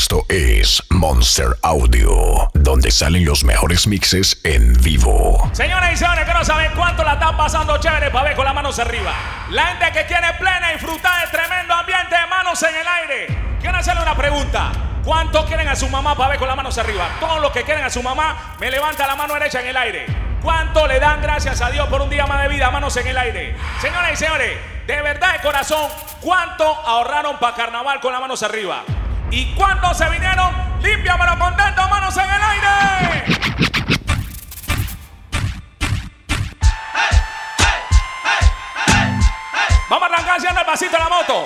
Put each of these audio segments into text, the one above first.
Esto es Monster Audio, donde salen los mejores mixes en vivo. Señoras y señores, que no cuánto la están pasando chévere para ver con las manos arriba. La gente que quiere plena disfrutar de tremendo ambiente manos en el aire. Quiero hacerle una pregunta. ¿Cuánto quieren a su mamá para ver con las manos arriba? Todos los que quieren a su mamá, me levanta la mano derecha en el aire. ¿Cuánto le dan gracias a Dios por un día más de vida? Manos en el aire. Señoras y señores, de verdad de corazón, ¿cuánto ahorraron para carnaval con las manos arriba? ¿Y cuánto se vinieron? Limpia pero contento, manos en el aire. Vamos a arrancar haciendo el pasito de la moto.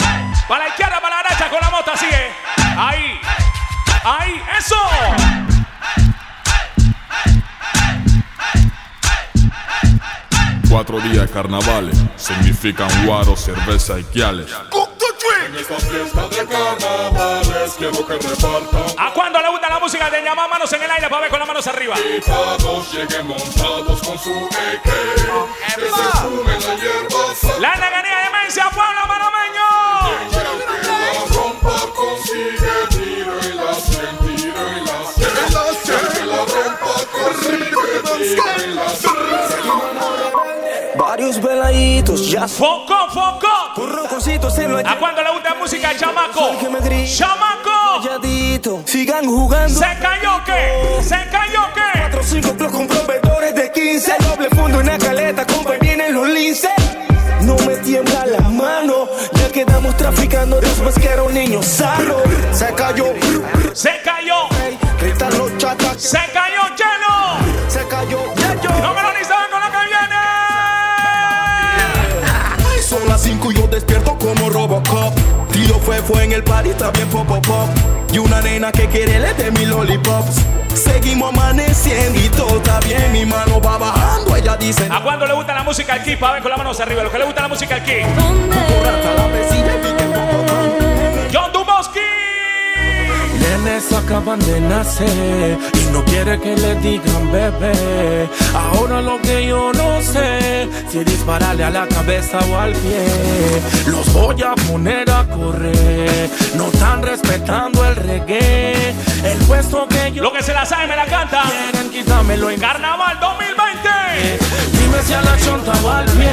Para la izquierda, para la derecha con la moto, así es. Ahí. Ahí, eso. Cuatro días de carnavales significan guaro, cerveza y quiales. En esta fiesta de carnavales quiero que repartan ¿A cuándo le gusta la música de llamar manos en el aire para ver con las manos arriba? y todos lleguen montados con su AK. Que se fumen la hierba. La neganía de Mencia, pueblo panameño. Que la rompa consigue tiro y la cien, tiro y la cien. Que la rompa consigue tiro y la cien. Varios veladitos, ya Foco, foco. con roncositos en lo ¿A cuándo le gusta la música chamaco? ¡Chamaco! calladito. Sigan jugando. ¿Se cayó qué? ¿Se cayó qué? 4 5 plus con proveedores de 15. Doble fondo en la caleta, compa, vienen los linces. No me tiembla la mano, ya quedamos traficando de más que era un niño sano. Se cayó, ¡Se cayó! gritan los chatas. ¡Se cayó lleno! Se cayó, despierto como Robocop. Tío fue, fue en el party, está bien pop, pop, pop. Y una nena que quiere le de mi lollipops. Seguimos amaneciendo y todo está bien. Mi mano va bajando, ella dice. ¿A cuándo le gusta la música aquí? Para ver con las manos arriba. Los que le gusta la música que poco John Duboski. Nenes acaban de nacer y no quiere que le digan bebé. Ahora lo si dispararle a la cabeza o al pie. Los voy a poner a correr, no están respetando el reggae. El puesto que yo Lo que se la sabe me la canta. quieren, quítamelo en Carnaval 2020. Dime si a la chonta o al pie.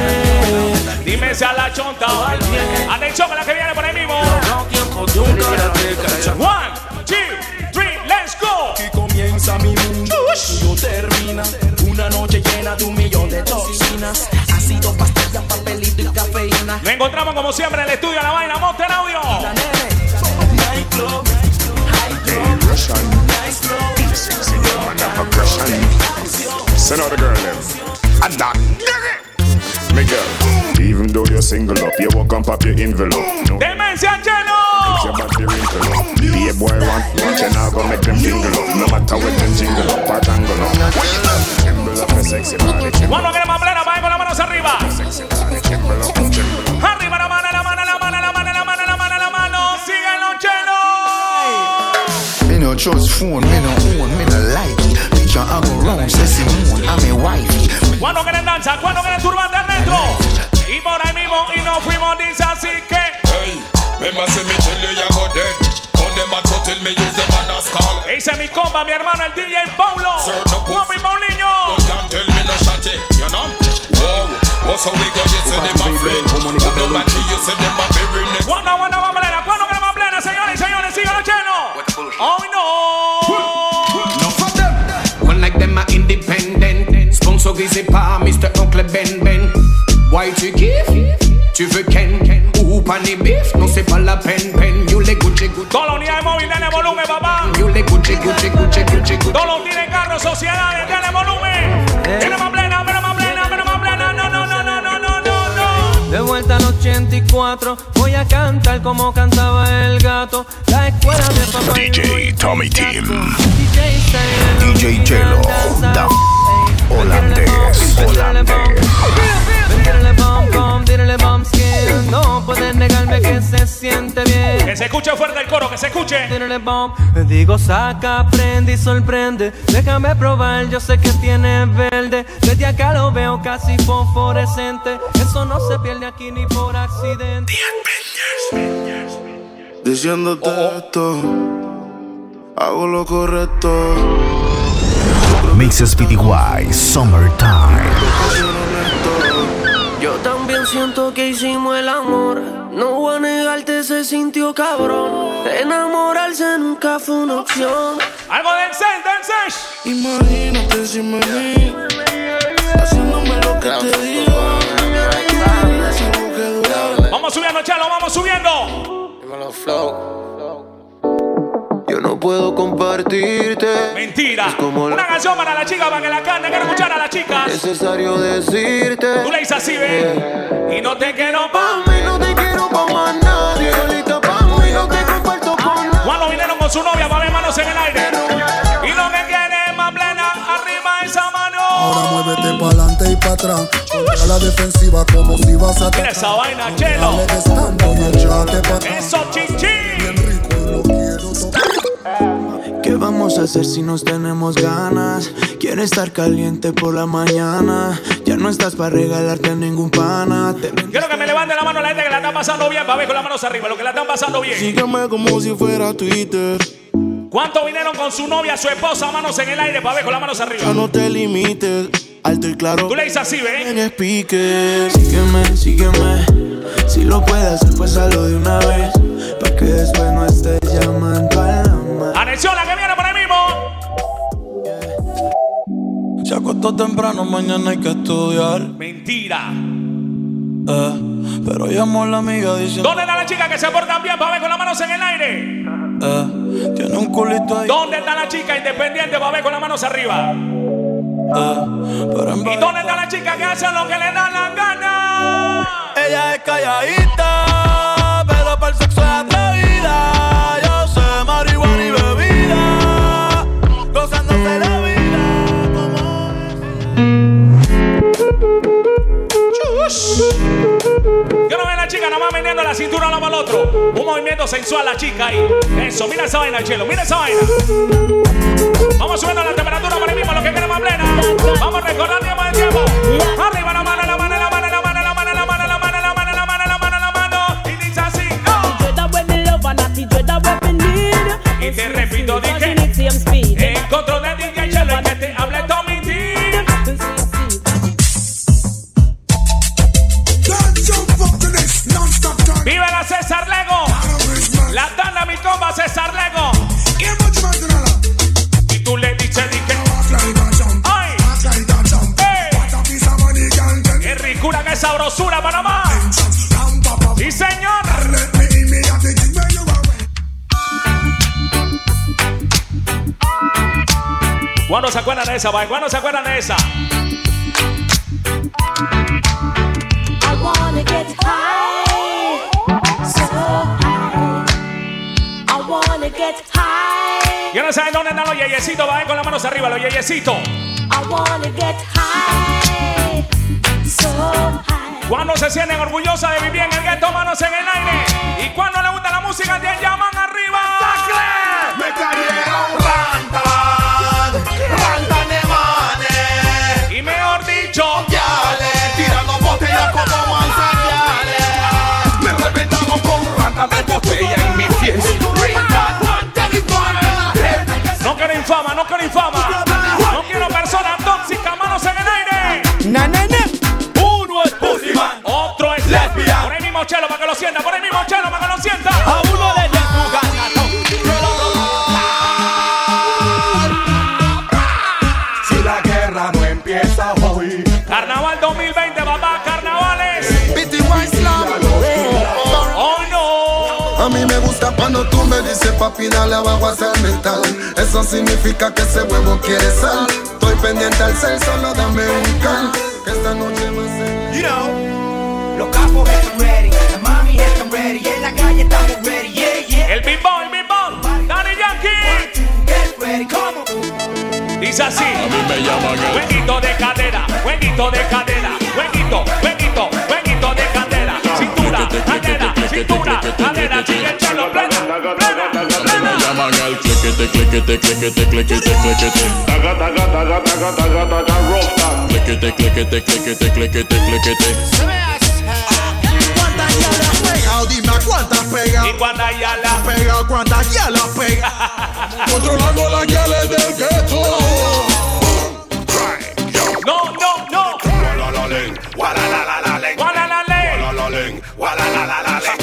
Dime si a la chonta o al pie. Atención con la que viene por ahí mismo. No tiempo de un. One, two, three, let's go. Aquí comienza mi mundo, tuyo termina. Una noche llena de un millón de toxinas. Ácido, pastilla, papelito y cafeína. Nos encontramos como siempre en el estudio La Vaina Monster Audio. Send out the girl them. And that Me girl, even though you're single up, you walk and pop your envelope. No, Demencia your lleno. body wrinkle up. Be a boy want, you now go make them jingle up. No matter what them jingle up, tangle up. Up your sexy body, queremos plena, para con las manos arriba. sexy body, up, up. Arriba la mano, la mano, la mano, la mano, la mano, la mano, la mano. Síguelo, lleno. Me no trust phone, me no own, me no like it. Picture I go wrong, say Simone, I'm a wifey. Quieren danza, cuando quieren turbante adentro. Y por ahí mismo, y nos fuimos, dice así que. Hey, remember say me tell you you go dead. On them a tell me use them man as call. Dice mi compa, mi hermano, el DJ Paulo. Sir, no puff. Guapi Paulinho. Don't can't tell me no shotty, you know. Whoa, what's how we go? You say them a friend. Who no matter you say them a very next. Cuando, cuando vamos plena, cuando queremos plena, señores y señores, síguelo, lleno. Hoy no. One like them are independent. Sponsor Gizzy Pa, Mr. Uncle Ben Ben. Why tu kiffes? Tu veux Ken? Ou pani beef? Non, c'est pas la peine, peine. You le Gucci, Gucci. Unidad de móvil, denle volumen, papá. You le Gucci, Gucci, Gucci, Gucci, Gucci. Todos los tienen carros, sociedades, denle volumen. Tiene más plena, pero más plena, pero más plena. No, no, no, no, no, no, no, no. De vuelta al 84, voy a cantar como cantaba el gato. La escuela de papá. DJ Tommy Team. DJ Style, DJ Chelo, da holandés, holandés. Tírale tírale bom skin. No negarme que se siente bien. Que se escuche fuerte el coro, que se escuche. Digo, saca, prende y sorprende. Déjame probar, yo sé que tiene verde. Desde acá lo veo casi fosforescente. Eso no se pierde aquí ni por accidente. Diciéndote esto, hago lo correcto. Mixes PTY Summertime. Yo también siento que hicimos el amor. No voy a negarte, se sintió cabrón. Enamorarse nunca fue una opción. Algo del sex, del. Imagínate si me vi haciéndome lo que te digo. Vamos subiendo, chalo, vamos subiendo. Yo no puedo compartirte. Mentira. Es como Una la- canción para la chica, para que la cante. Quiero escuchar a las chicas. Necesario decirte. Tú le dices así, ve. Y no te quiero pa' Pa' mí no te quiero pa' más nadie. Solita pa' mí no te comparto con nadie. Cuando vinieron con su novia, para ver manos en el aire. Y lo que quiere es más plena, arriba esa mano. Ahora muévete para adelante y para atrás. Contra la defensiva como si vas a Mira esa vaina, chelo. Eso, chichi. ¿Qué vamos a hacer si nos tenemos ganas? Quiero estar caliente por la mañana. Ya no estás para regalarte a ningún pana. Te Quiero que me levante la mano la gente que la está pasando bien, para ver con las manos arriba, lo que la están pasando bien. Sígueme como si fuera Twitter. ¿Cuántos vinieron con su novia, su esposa, manos en el aire, para ver con las manos Ya arriba? no te limites. Alto y claro. Tú le dices así, En ve. speaker. Sígueme, sígueme. Si lo puedes hacer, pues hazlo de una vez. Pa' que después no estés llamando a. Atención, la que viene por ahí mismo. Se acostó temprano, mañana hay que estudiar. Mentira. Eh, pero llamó a la amiga diciendo. ¿Dónde está la chica que se porta bien, para ver con las manos en el aire? Eh, tiene un culito ahí. ¿Dónde está la chica independiente, para ver con las manos arriba? Eh, pero ¿Y dónde está la chica que hace lo que le da la gana? Ella es calladita, pero para el sexo es atrevida. Vendiendo la cintura uno el otro. Un movimiento sensual la chica ahí. Eso, mira esa vaina, chelo, mira esa vaina. Vamos subiendo la temperatura por ahí mismo, lo que queremos plena. Vamos recordando tiempo de tiempo. Arriba la mano, la mano, la mano, la mano, la mano, la mano, la mano, la mano, la mano, la mano, la mano. Y dice así. oh. Y te repito, dije. En control de DJ Chelo, el que te sabrosura, Panamá! ¡Sí, señor! ¿Cuándo se acuerdan de esa, bye? ¿Cuándo se acuerdan de esa? I wanna get high, so high. I wanna get high. Yo no saben dónde están los yeyecitos, va con las manos arriba, los yeyecitos. I wanna get high. Cuando se sienten orgullosas de vivir en el gueto, manos en el aire. Y cuando les gusta la música, te llaman arriba. Me cayeron rantan, rantan de manes. Y mejor dicho, Yale, tirando botellas como manzanales. Me reventamos con rantas de botella en mi fiesta. Me dices papi dale abajo hacia el metal Eso significa que ese huevo quiere sal Estoy pendiente al cel, solo dame un cal Que esta noche va a ser You know. Los capos están ready, la mami están ready, en la calle estamos ready, yeah, yeah. El ball, el ball. Daddy Yankee. Get ready, come on. Dice así. me llaman el Jueguito de cadera, jueguito de cadera, jueguito, jueguito, jueguito de cadera, cintura, cadera, cintura, cadera, magal, clequete, clequete, clequete, clequete, clequete. Taga, taga, taga, taga, taga, taga, Clequete, clequete, clequete, clequete, clequete. ¿Cuántas ya las? Dime cuántas pegado. ¿Y cuántas ya las pegado? ¿Cuántas ya las pegado? Controlando las yales del gueto. No, no, no. Guala la la la la la la la la la la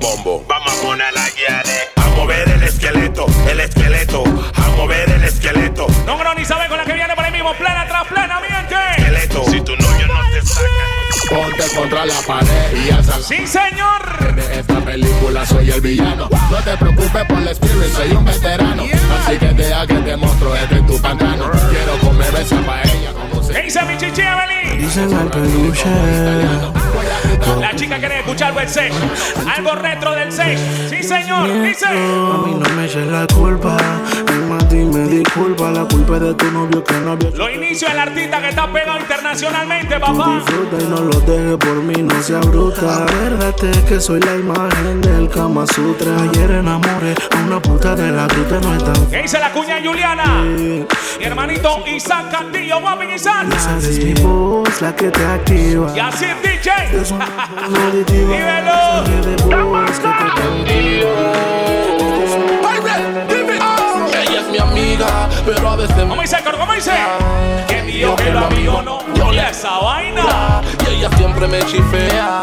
Bombo. Vamos a poner la guía A mover el esqueleto, el esqueleto. A mover el esqueleto. No, no, ni sabe con la que viene por ahí mismo. Plena tras plena, miente. Esqueleto. Si tu novio no te saca. Ponte contra la pared y ya sabes. Sí, señor. De esta película soy el villano. No te preocupes por el spirit, soy un veterano. Así que deja que te muestro este en tu pantano. Quiero comer esa paella como se. ¿Qué dice mi chichi, Evelyn? Dicen al peluche. La chica quiere escuchar del 6. Algo retro del 6. Sí, señor. Dice. A mí no me eches la culpa. Más, dime disculpa. La culpa es de tu novio que no había. Lo inicio del artista que está pegado internacionalmente, Tú papá. disfruta y no lo dejes por mí, no sea bruta. Acuérdate que soy la imagen del Kama Sutra. Ayer enamoré a una puta de la ruta, no es tan ¿Qué dice la cuña Juliana? Mi hermanito Isaac Cantillo, guapin Isaac. Esa es mi voz la que te activa. Y así DJ. Es una voz auditiva. Dímelo. Mensaje de voz que te Ella es mi amiga, pero a veces ¿Cómo dice, Coro? ¿Cómo dice? ¿Quién dijo que lo amigo no? Yo Y le- esa vaina. Y ella siempre me chifea.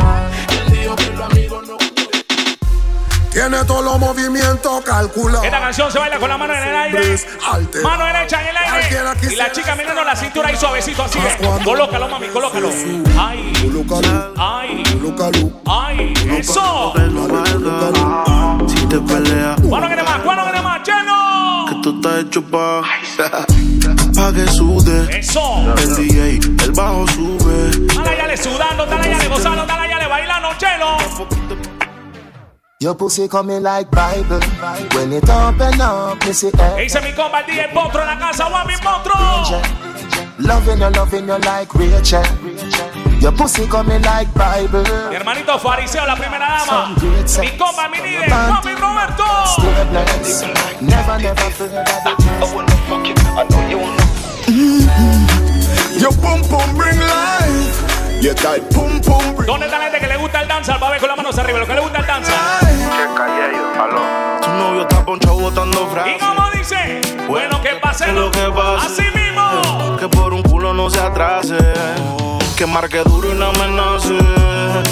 Tiene todos los movimientos calculados. Esta canción se baila con la mano en el aire. Mano derecha en el aire. Y la chica mirando la cintura ahí suavecito así. Colócalo, mami, colócalo. Ay, ay, ay. Eso. Si te peleas, ¿Cuándo viene más? ¿Cuándo viene más? ¡Lleno! que tú estás hecho pa' pa' que sude. Eso. El DJ, el bajo sube. Dale, ya le sudando, dale, ya le gozando, dale, ya le bailando, chelo. Your pussy coming like Bible. When it open up, me see ¿Qué dice mi compa el DJ Potro en la casa? ¡Guapi, Potro! Loving you, loving you like Rachel. Your pussy coming like Bible. Mi hermanito Fariseo, la primera dama. Mi compa, mi líder, guapi, Roberto. Stay. Never, never forget that mm-hmm. Your pum pum bring life. Your tight pum pum bring ¿Dónde está la gente que le gusta el danza? Va a ver con las manos arriba, lo que le gusta el danza. Tu novio está ponchado botando ¿Y frases. cómo dice? Bueno, que pase lo que pase. Así mismo. Que por un culo no se atrase. Que marque duro y no amenace.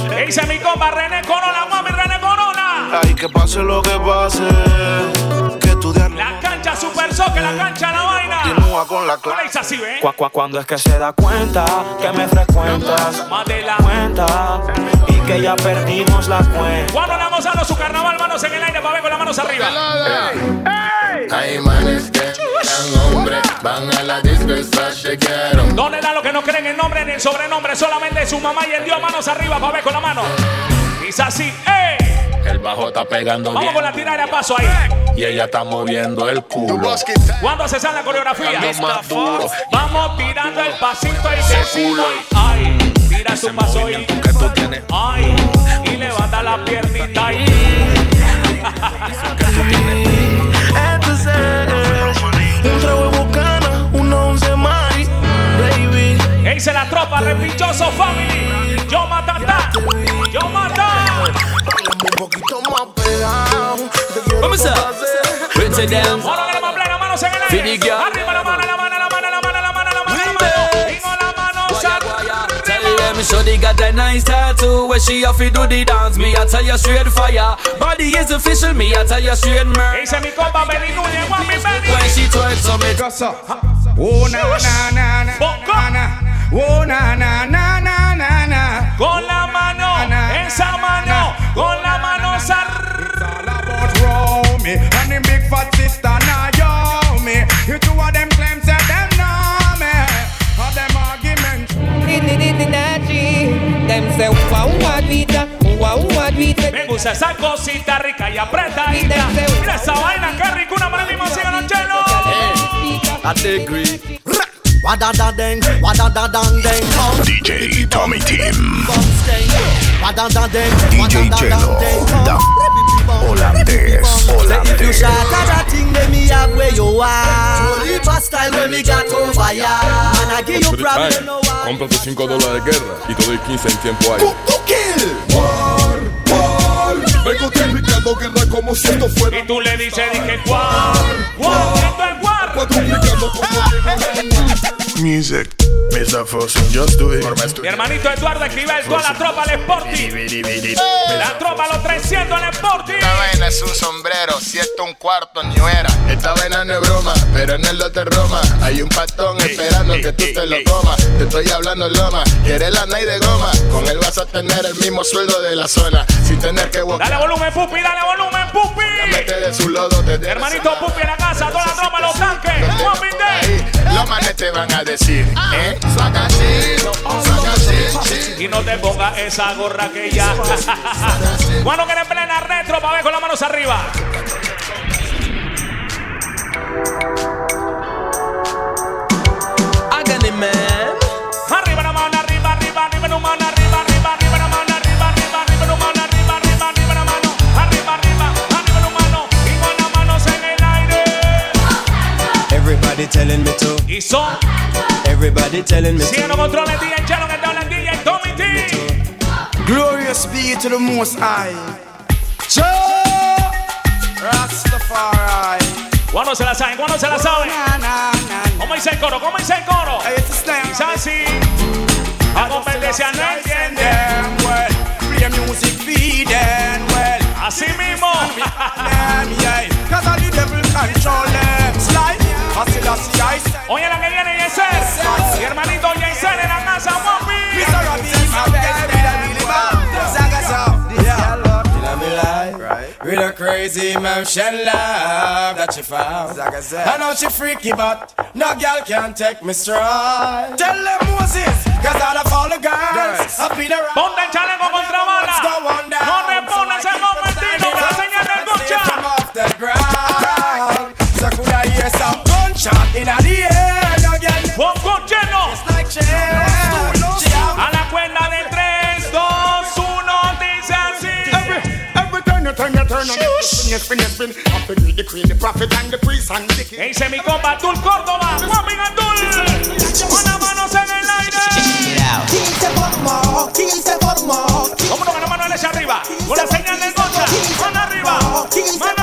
¿Qué dice mi compa René Corona? Mami, René Corona. Ay, que pase lo que pase. Estudiar La cancha Super Soccer, la cancha la vaina. continúa con la ¿Cómo le clase. así? Cu- cu- Cuando es que se da cuenta que me frecuentas, Mátela. cuenta y que ya perdimos la cuenta. ¿Cuándo le vamos a dar su carnaval? Manos en el aire para ver con las manos arriba. Hay manes que dan hombre, van a la disco y quiero. ¿Dónde da lo que no creen el nombre ni el sobrenombre? Solamente su mamá y el Dios. Manos arriba para ver con la mano. Dice así, ¡eh! El bajo está pegando Vamos bien. con la tirada de paso ahí. Y ella está moviendo el culo. ¿Cuándo se sale la coreografía? Más duro. Vamos tirando el pasito y decimos, ay, tira tu paso y, Que tú tienes. ay, y levanta la piernita ahí. Entonces, un trago de bocana, una once mari, baby. ¿Qué dice la tropa? Repichoso Family. Yo matata. Yo mata. Un poquito más pegado. Te quiero Vamos a- complacer. Put it down. Mano que le más plena, manos en el Finicky. aire. Arriba la mano, la mano, la mano, la mano, la mano, la mano, la mano. Y con la mano Tell them Shorty got a nice tattoo Where she off to do the dance Me I tell you straight fire Body is official Me I tell you straight murder Dice mi compa Benny Núñez, guapi, Benny. When she twerk so me Oh na na na na na na. Oh na na na na na na. Con la mano, esa mano, me and them big fat sister now yo me. You two of them claim say them know me. All them arguments. Them say we da, wow what we da. Me gusta esa cosita rica y apretadita. Mira esa vaina, qué rico, una mano mismo, sigan chelo. I agree Wadada deng, wadada dang deng. DJ Tommy Team. DJ wadada Chelo. dang come. Da holandés, Say if you holandés. shot at that thing, let me have where you are. Only fast style when me got over ya. And I give you problem, no one. Cómprate 5 dólares de guerra y te doy 15 en tiempo ahí. War, war. Vengo triplicando guerra como si esto fuera. Y tú le dices, dije, guau, guau, esto es guau. Cuadruplicando como music. Mr. Fosun, just do it. Mi hermanito Eduardo Esquivel, toda la tropa al Sporting. La tropa, los 300 al Sporting. Esta vaina es un sombrero, si esto un cuarto ni era. Esta vaina no es broma, pero en el lote Roma hay un patón esperando que tú te lo comas. Te estoy hablando loma, quieres la night de goma. Con él vas a tener el mismo sueldo de la zona, sin tener que buscar. Dale volumen, Pupi, dale volumen, Pupi. Mete de su lodo, te hermanito Pupi en la casa, toda la tropa, los tanques. Los manes te van a decir, eh, saca así, saca así. Y no te pongas esa gorra que ya. Cuando que en plena retro, para ver con las manos arriba. Agony man. Arriba la Everybody telling me to. Y son, Everybody telling me siguen los to. controles DJ Chelo que te habla el DJ Tommy T. Glorious be to the Most High. Joe Rastafari. ¿Cuándo se la saben? ¿Cuándo se la saben? ¿Cómo dice el coro? ¿Cómo dice el coro? Dice así. La competencia no entiende. With a crazy motion love that she found. I know she freaky, but no girl can take me stride. Tell them Moses, cause all of all the girls have been around. Ponte el chaleco contra bala. No respondas el momentito que la señal del gocha. Come off the ground. So could I hear some gunshot in the on it. Spin, you spin, you spin. Up to the queen, the prophet, and the priest, and the king. Dice mi compa Tul Córdoba. Wampi Gatul. Con las manos en el aire. Vámonos con la mano derecha arriba. Con la señal del gocha. Mano arriba. Mano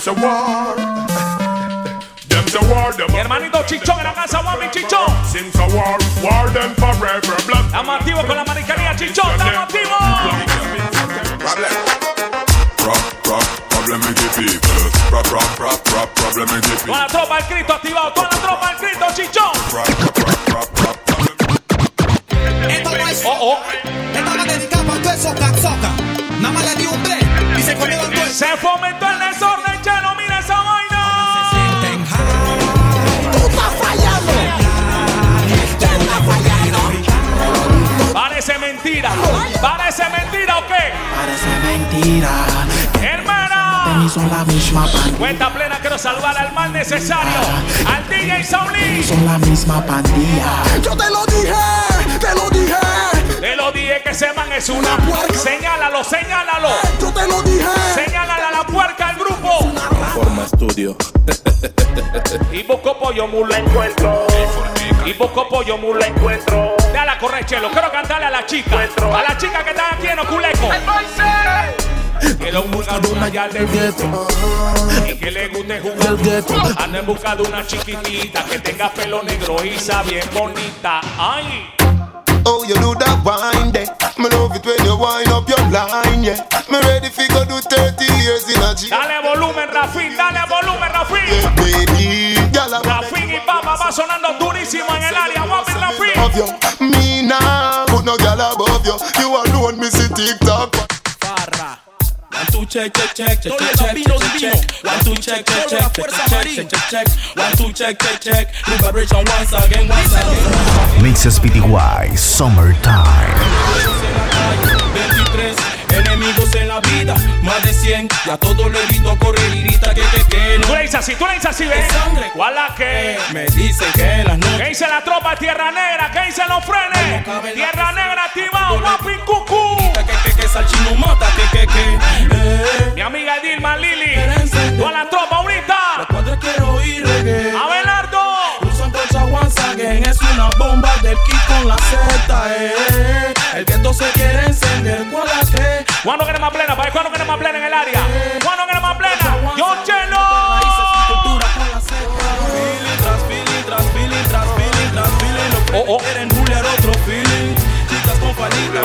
say war. Say war, them Mi hermanito Chichón en la casa, Guami Chichón. Since a war, war them forever. Blood Estamos activos con la maricanía Chichón, estamos activos. problem. Rock, rock, problem with the people. Rock, rock, rock, rock, problem with the people. Toda la tropa del Cristo activado, toda la tropa del Cristo Chichón. Oh, oh. Esta va dedicada para todo eso soca. Nada más le di un break y se comieron todo. Se fomentó Parece mentira o qué? Parece mentira. Hermana. Son la misma pandilla. Cuenta plena, quiero salvar al mal necesario. Al DJ Saulín. Son la misma pandilla. Yo te lo dije, te lo dije. Te lo dije que ese man es una Señálalo, señálalo. Yo te lo dije. Señálale a la puerca al grupo. Forma estudio. Y busco pollo mulo encuentro. Y busco pollo mulo encuentro. Dale a correr, chelo. Quiero cantarle a la chica. A la chica que está aquí en Oculeco. Que lo busca de una ya del gueto. Y que le guste jugar. Anda en busca de una chiquitita que tenga pelo negro y sea bien bonita. Ay. Oh, you do that wine there. Me love it when you wind up your line, yeah. Me ready fi go do 30 years in a gym. Dale volumen, Rafín. Dale volumen, Rafín. Baby, va sonando durísimo en el área. Vamos a la fin. Me now, put no girl above you. You alone, me see TikTok. Farra. One two check check check check check check check One two check check check check check check One two check check check New vibration once again once again Mixes BTY Summertime 23 enemigos en la vida, más de 100. Y a todos les grito correr y grita que, que no. Tú le dices así, tú le dices así, ¿ves? ¿Cuál la que? Me dicen que las no. ¿Qué dice la tropa Tierra Negra? ¿Qué dicen los frenes? Tierra Negra activado, guapi cucú. Que, que, que, salchino mata, que, que, que. Eh. Mi amiga Dilma Lili. Toda la tropa ahorita. Los cuatro quiero oír Es una bomba del kit con la Z, eh. El viento se quiere encender, ¿cuál la que? ¿Cuándo queremos más plena? ¿Para ¿Cuándo queremos más plena en el área? ¿Cuándo queremos más plena? ¡Yo chelo! Oh, oh. Quieren juliar otro feeling. Chicas con falita.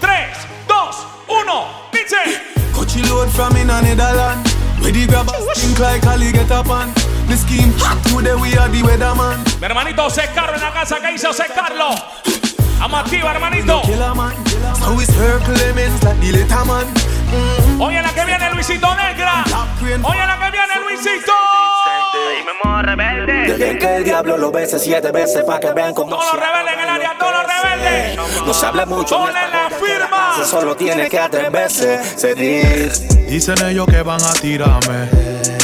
3, 2, 1, dice. Coachy load from in a Netherland. Where the grabber stink like Ali get up on. The scheme hot today we are the weatherman. Mi hermanito José Carlos en la casa. ¿Qué dice José Carlos? Vamos activa, hermanito. So we circle elements like the little man. Oye la que viene Luisito Negra. Oye la que viene Luisito. Dejen que el diablo lo bese siete veces para que vean cómo Todos los rebeldes en el área, todos los rebeldes. no se habla mucho. Ponle la firma. Solo tiene que atreverse. Seguir. Dicen ellos que van a tirarme,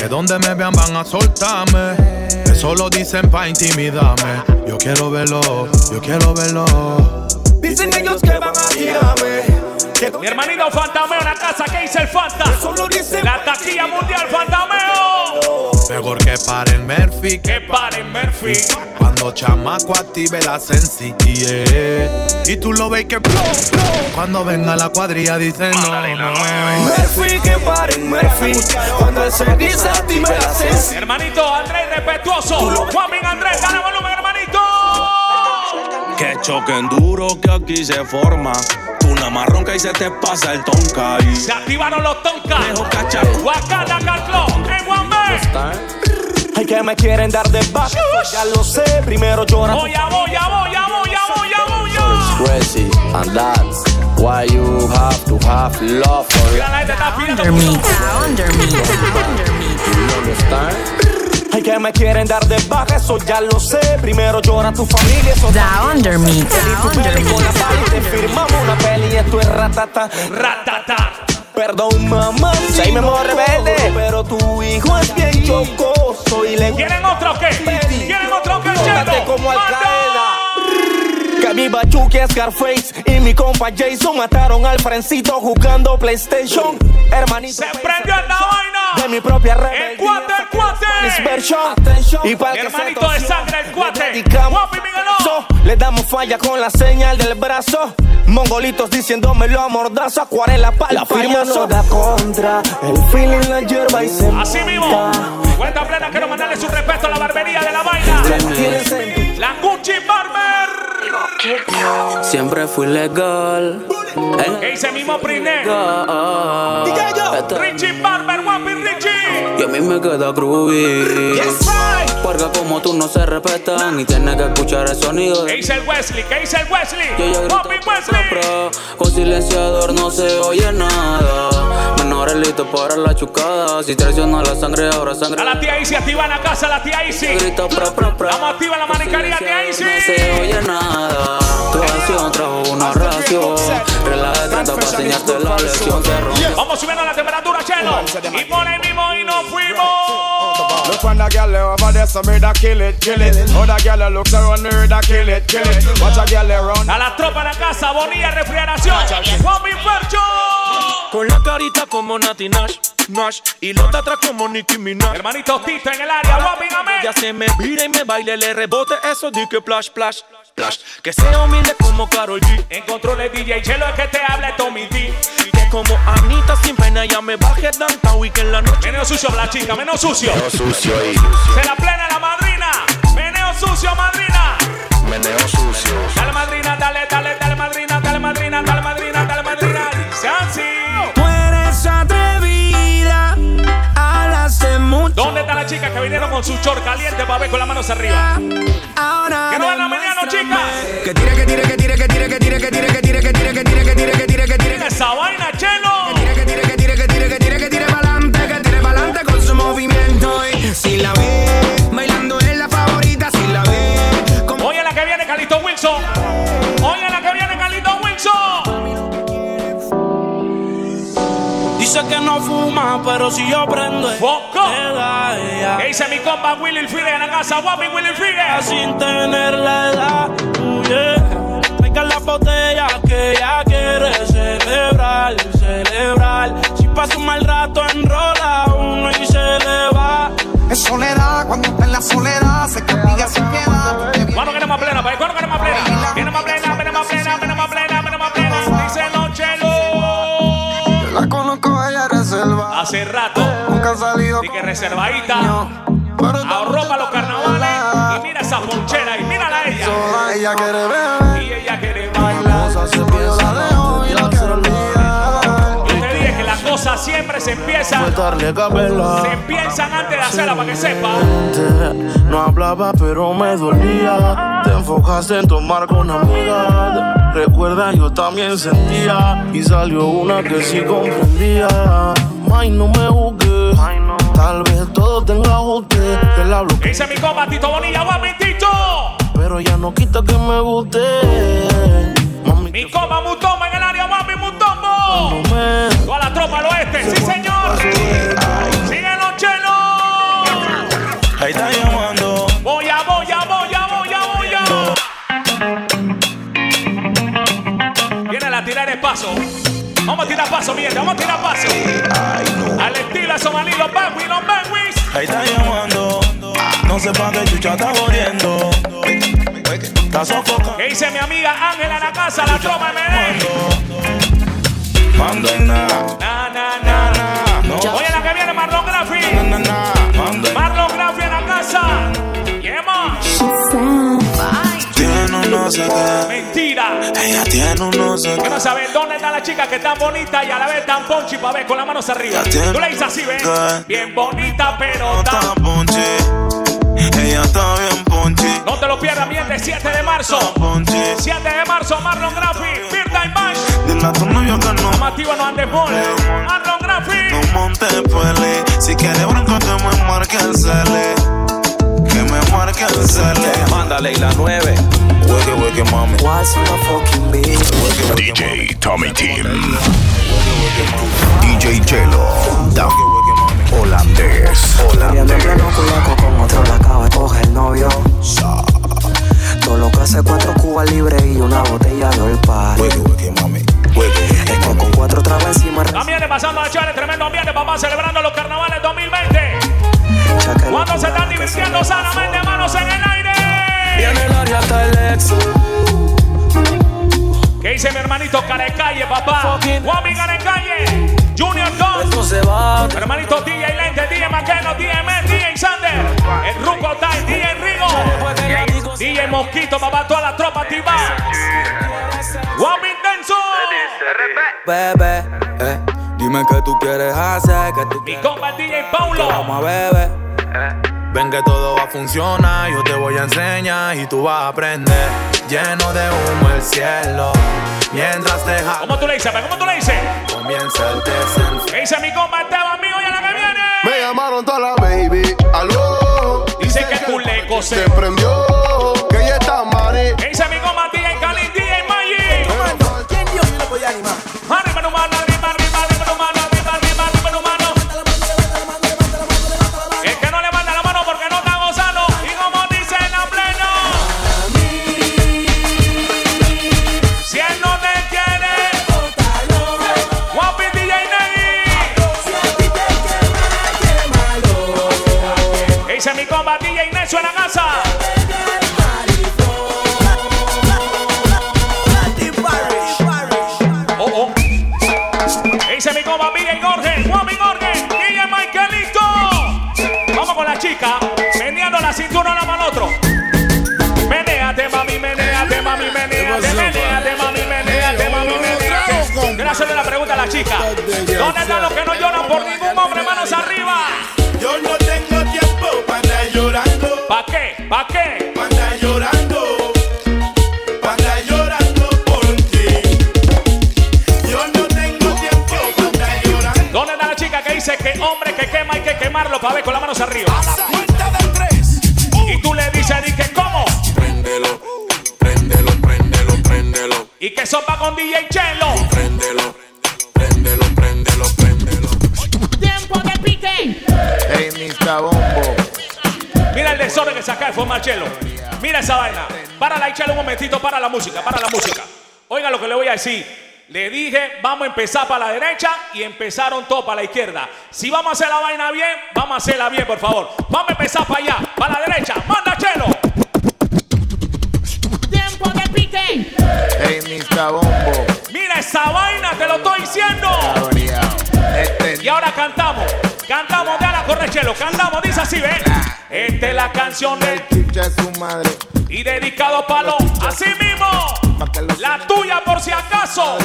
que donde me vean van a soltarme. Eso lo dicen pa' intimidarme. Yo quiero verlo, yo quiero verlo. Dicen ellos que van a tirarme. Mi hermanito Fantameo en la casa. ¿Qué dice el Fanta? La taquilla mundial Fantameo. Mejor que paren Murphy, Que paren Murphy. Cuando chamaco active la sencillez Y tú lo ves que blow, blow. Cuando venga la cuadrilla dicen no, no Murphy, que paren Murphy. Cuando el servicio active la sensi. Hermanito Andrés respetuoso. Juanmin Andrés, dale volumen, hermanito. Que choquen duro que aquí se forma. Una marronca y se te pasa el tonka. Y Se activaron los tonkas. Dejo cacha. Wakanda Carclo en One Ay, que me quieren dar de baja. Ya lo sé, primero llora. Voy a, voy a, voy a, voy a, voy a, voy a. crazy, and that's why you have to have love for Mira, la gente está pidiendo. You understand? Ay, que me quieren dar de baja, eso ya lo sé. Primero llora tu familia, eso Da under me, con la pali, te firmamos una peli y esto es ratata. Ratata. Perdón, mamá, soy mi amor rebelde, pero tu hijo es bien chocoso y le ¿Quieren otro qué? ¿Quieren otro qué, como Al mi Bachuque Scarface y mi compa Jason mataron al Frencito jugando PlayStation. Hermanito, Se prendió esta vaina. de mi propia rebelde. El cuate, el cuate. Y para que hermanito se de sangre, el cuate. Guapi. Le damos falla con la señal del brazo. Mongolitos diciéndomelo a mordazo. Acuarela para La firma no da contra. El feeling la hierba y se Así mismo. Cuenta plena, quiero mandarle su respeto a la barbería de la vaina. La Gucci Barber. Siempre fui legal. En ¿Qué dice mismo Priné? Richie Barber, guapi Richie. Y a mí me queda groovy. Porque como tú no se respetan y tienes que escuchar el sonido ¿Qué el Wesley? ¿Qué dice el Wesley? Yo ya grito Wesley. pro, con silenciador no se oye nada. Menores listos para la chucada. Si traiciona la sangre, ahora sangre. A la tía Isi activa en la casa, la tía Isi. Grito pro, pro, pro. Vamos activa la manicaría, tía Isi. No se oye nada. Tu acción trajo una ración. Relaja de 30 para enseñarte la lección. Vamos subiendo la temperatura, Chelo. Y por ahí mismo y nos fuimos. Look on the girl over there, so me da kill it, kill it. Other girl looks around me, da kill it, kill it. Watch a girl around. A la tropa la casa, Bonilla, refrigeración. Fercho. Con la carita como Nati Nash, Nash. Y los de atrás como Nicki Minaj. Hermanito Tito en el área, Juanmi Gamel. Ya se me vira y me baile, le rebote eso di que plash, plash, Que sea humilde como Karol G. En control de DJ Chelo es que te habla Tommy D. Que como Anita sin pena ya me baje downtown y que en la noche. Meneo sucio, la chica, meneo sucio. Meneo sucio ahí. Se la plena la madrina. Meneo sucio, madrina. Meneo sucio. Dale madrina, dale, dale, dale madrina, dale madrina, dale madrina, dale madrina. Dice así. Tú ¿Dónde está la chica que vinieron con su short caliente para ver con las manos arriba? Ahora Que no van a mañana, chicas. Que tire, que tire, que tire, que tire, que tire, que tire, que tire, que tire, que tire, que tire, que tire, que tire, que tire, Esa vaina. Dice que no fuma, pero si yo prendo. ¡Foco! ¿Qué dice mi compa Willy Fide en la casa? Guapi Willy Fide. Sin tener la edad, yeah. Traigan la botella que ella quiere celebrar, celebrar. Si pasa un mal rato, enrola uno y se le va. Es soledad, cuando está en la soledad, se castiga sin piedad. ¿Cuándo queremos plena? pues? ¿Cuándo queremos plena? Queremos plena, queremos plena, queremos plena, queremos plena. Dice Nochelo. Yo la conozco, reserva. Hace rato. Nunca ha salido. Y que reservadita. Ahorró para los carnavales. Y mira esa ponchera y mírala a ella. Ella quiere beber. Y ella quiere bailar. Se yo la dejo y no quiero olvidar. Yo te dije que las cosas siempre se empiezan. Se empiezan antes de hacerla para que sepa. No hablaba, pero me dolía. Te enfocaste en tomar con amiga. Recuerda, yo también sentía. Y salió una que sí comprendía. May, no me juzgues. Tal vez todo tenga usted. Que la bloqueé. Dice mi compa Tito Bonilla, guapi Tito. Pero ya no quita que me guste. Mi compa Mutombo en el área, guapi Mutombo. Toda la tropa al oeste, sí señor. Sigue Nochelo. Ahí está llamando. Voy a, voy a, voy a, voy a, voy a. Viene la tirar el paso. Vamos a tirar paso, mi gente, vamos a tirar paso. Al estilo somalí, los Bangwis, los Bangwis. Ahí está llamando. No sé pa' qué chucha está jodiendo. Está sofocando. ¿Qué dice mi amiga Ángela en la casa, la tropa MD? Mando en nada. Na, na, na, na. Oye, la que viene no sé qué. Mentira. Ella tiene un no sé Que qué. no sabe dónde está la chica que es tan bonita y a la vez tan ponchi pa' ver con las manos arriba. Tú le dices así, ¿ves? Bien bonita, pero tan. Ponchi. Ella está bien ponchi. No te lo pierdas bien de 7 de marzo. 7 de marzo, Marlon Graffi, Birda y Bash. Dile a tu novio que no. No andes. Marlon Graffi. No monte pele. Si quiere bronco, que me marque el cele. Mándale y la 9. Hueque, hueque, mami. What's my fucking bitch? DJ Tommy Team. DJ Chelo. Holandés. Pleno culeco con otro la acaba de coger el novio. Todo lo que hace cuatro cubas libres y una botella de olpa. Es que con cuatro tragos encima También pasando a echarle tremendo ambiente, papá, celebrando los carnavales 2020. Cuando se están divirtiendo sanamente, manos en el aire. El ex. ¿Qué dice mi hermanito Carecalle, papá? Guami Carecalle, Junior Don. hermanito DJ Lente, DJ Maqueno, DJ Men, DJ Sander, el Ruco Time, DJ Rigo, DJ Mosquito, papá, toda la tropa activada. Guami Intenso. Bebé, eh, dime qué tú quieres hacer, que tú Mi compa DJ Paulo. Vamos a beber. Ven que todo va a funcionar, yo te voy a enseñar y tú vas a aprender. Lleno de humo el cielo, mientras te jalo, ¿Cómo tú le dices? ¿Cómo tú le dices? comienza el desenfreno. ¿Qué dice mi compa Esteban, mío, y a la que viene? Me llamaron toda la baby. Aló. Dice que tu leco se Se prendió. Que ella está mani. ¿Qué dice mi compa DJ Cali, DJ Magic? ¿Quién Dios le voy a animar? Arriba no ¿Pa' qué? ¿Pa' qué? Para andar llorando. Para andar llorando por ti. Yo no tengo tiempo para andar llorando. ¿Dónde está la chica que dice que hombre que quema hay que quemarlo para ver con las manos arriba? Cuenta de tres. Y tú le dices, di que cómo. Préndelo, préndelo, préndelo, préndelo. Y que sopa con DJ Chelo. Desorden que saca de Marcelo. Mira esa vaina. Para y échale un momentito para la música, para la música. Oiga lo que le voy a decir. Le dije, vamos a empezar para la derecha y empezaron todos para la izquierda. Si vamos a hacer la vaina bien, vamos a hacerla bien, por favor. Vamos a empezar para allá, para la derecha. ¡Manda, Chelo! Tiempo de pite. Hey, Mr. Bombo. Mira esa vaina, te lo estoy diciendo. Este Y ahora cantamos. Cantamos de la correchelo. Cantamos, dice así, ¿ven? Esta es la canción del chicha es su madre. y dedicado a Palo. Así mismo. La tuya por si acaso.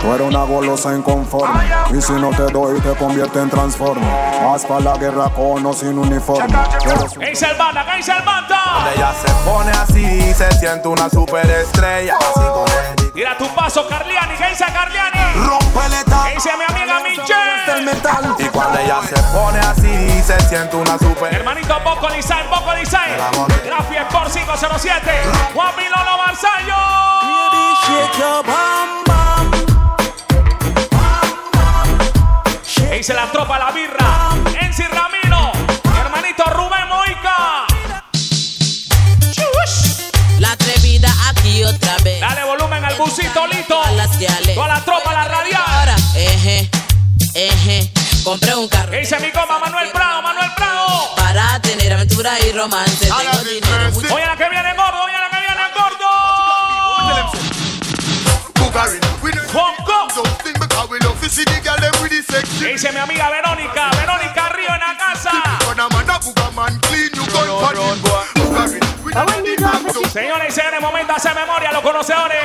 Tú eres una golosa inconforme Y si no te doy te convierte en transforme Vas pa' la guerra con o sin uniforme Tú eres un- ¿Qué dice el banda? ¿Qué dice el banda? Ella se pone así, se siente una superestrella. Así. Tira tu paso, Carliani. ¿Qué dice Carliani? Rompele ¿Qué dice mi amiga Michelle? Y cuando ella se pone así, se siente una super. Hermanito Boco Design, Boco Design. Grafi Sport 507. Juan Milolo Barzallo. ¿Qué dice la tropa La Birra? Enzi Ramiro. Hermanito Rubén aquí otra vez. Dale volumen al busito, Lito. A las que ale. Toda la tropa, la radial. Ahora, eje, eje. Compré un carro. ¿Qué dice mi compa Manuel Prado? Manuel Prado. Para tener aventura y romance. Tengo dinero. mucho- Oye la que viene gordo, oye la que viene gordo. Bongo. ¿Qué dice mi amiga Verónica? Verónica Río en la casa. Señores y señores, momento de hacer memoria, los conocedores.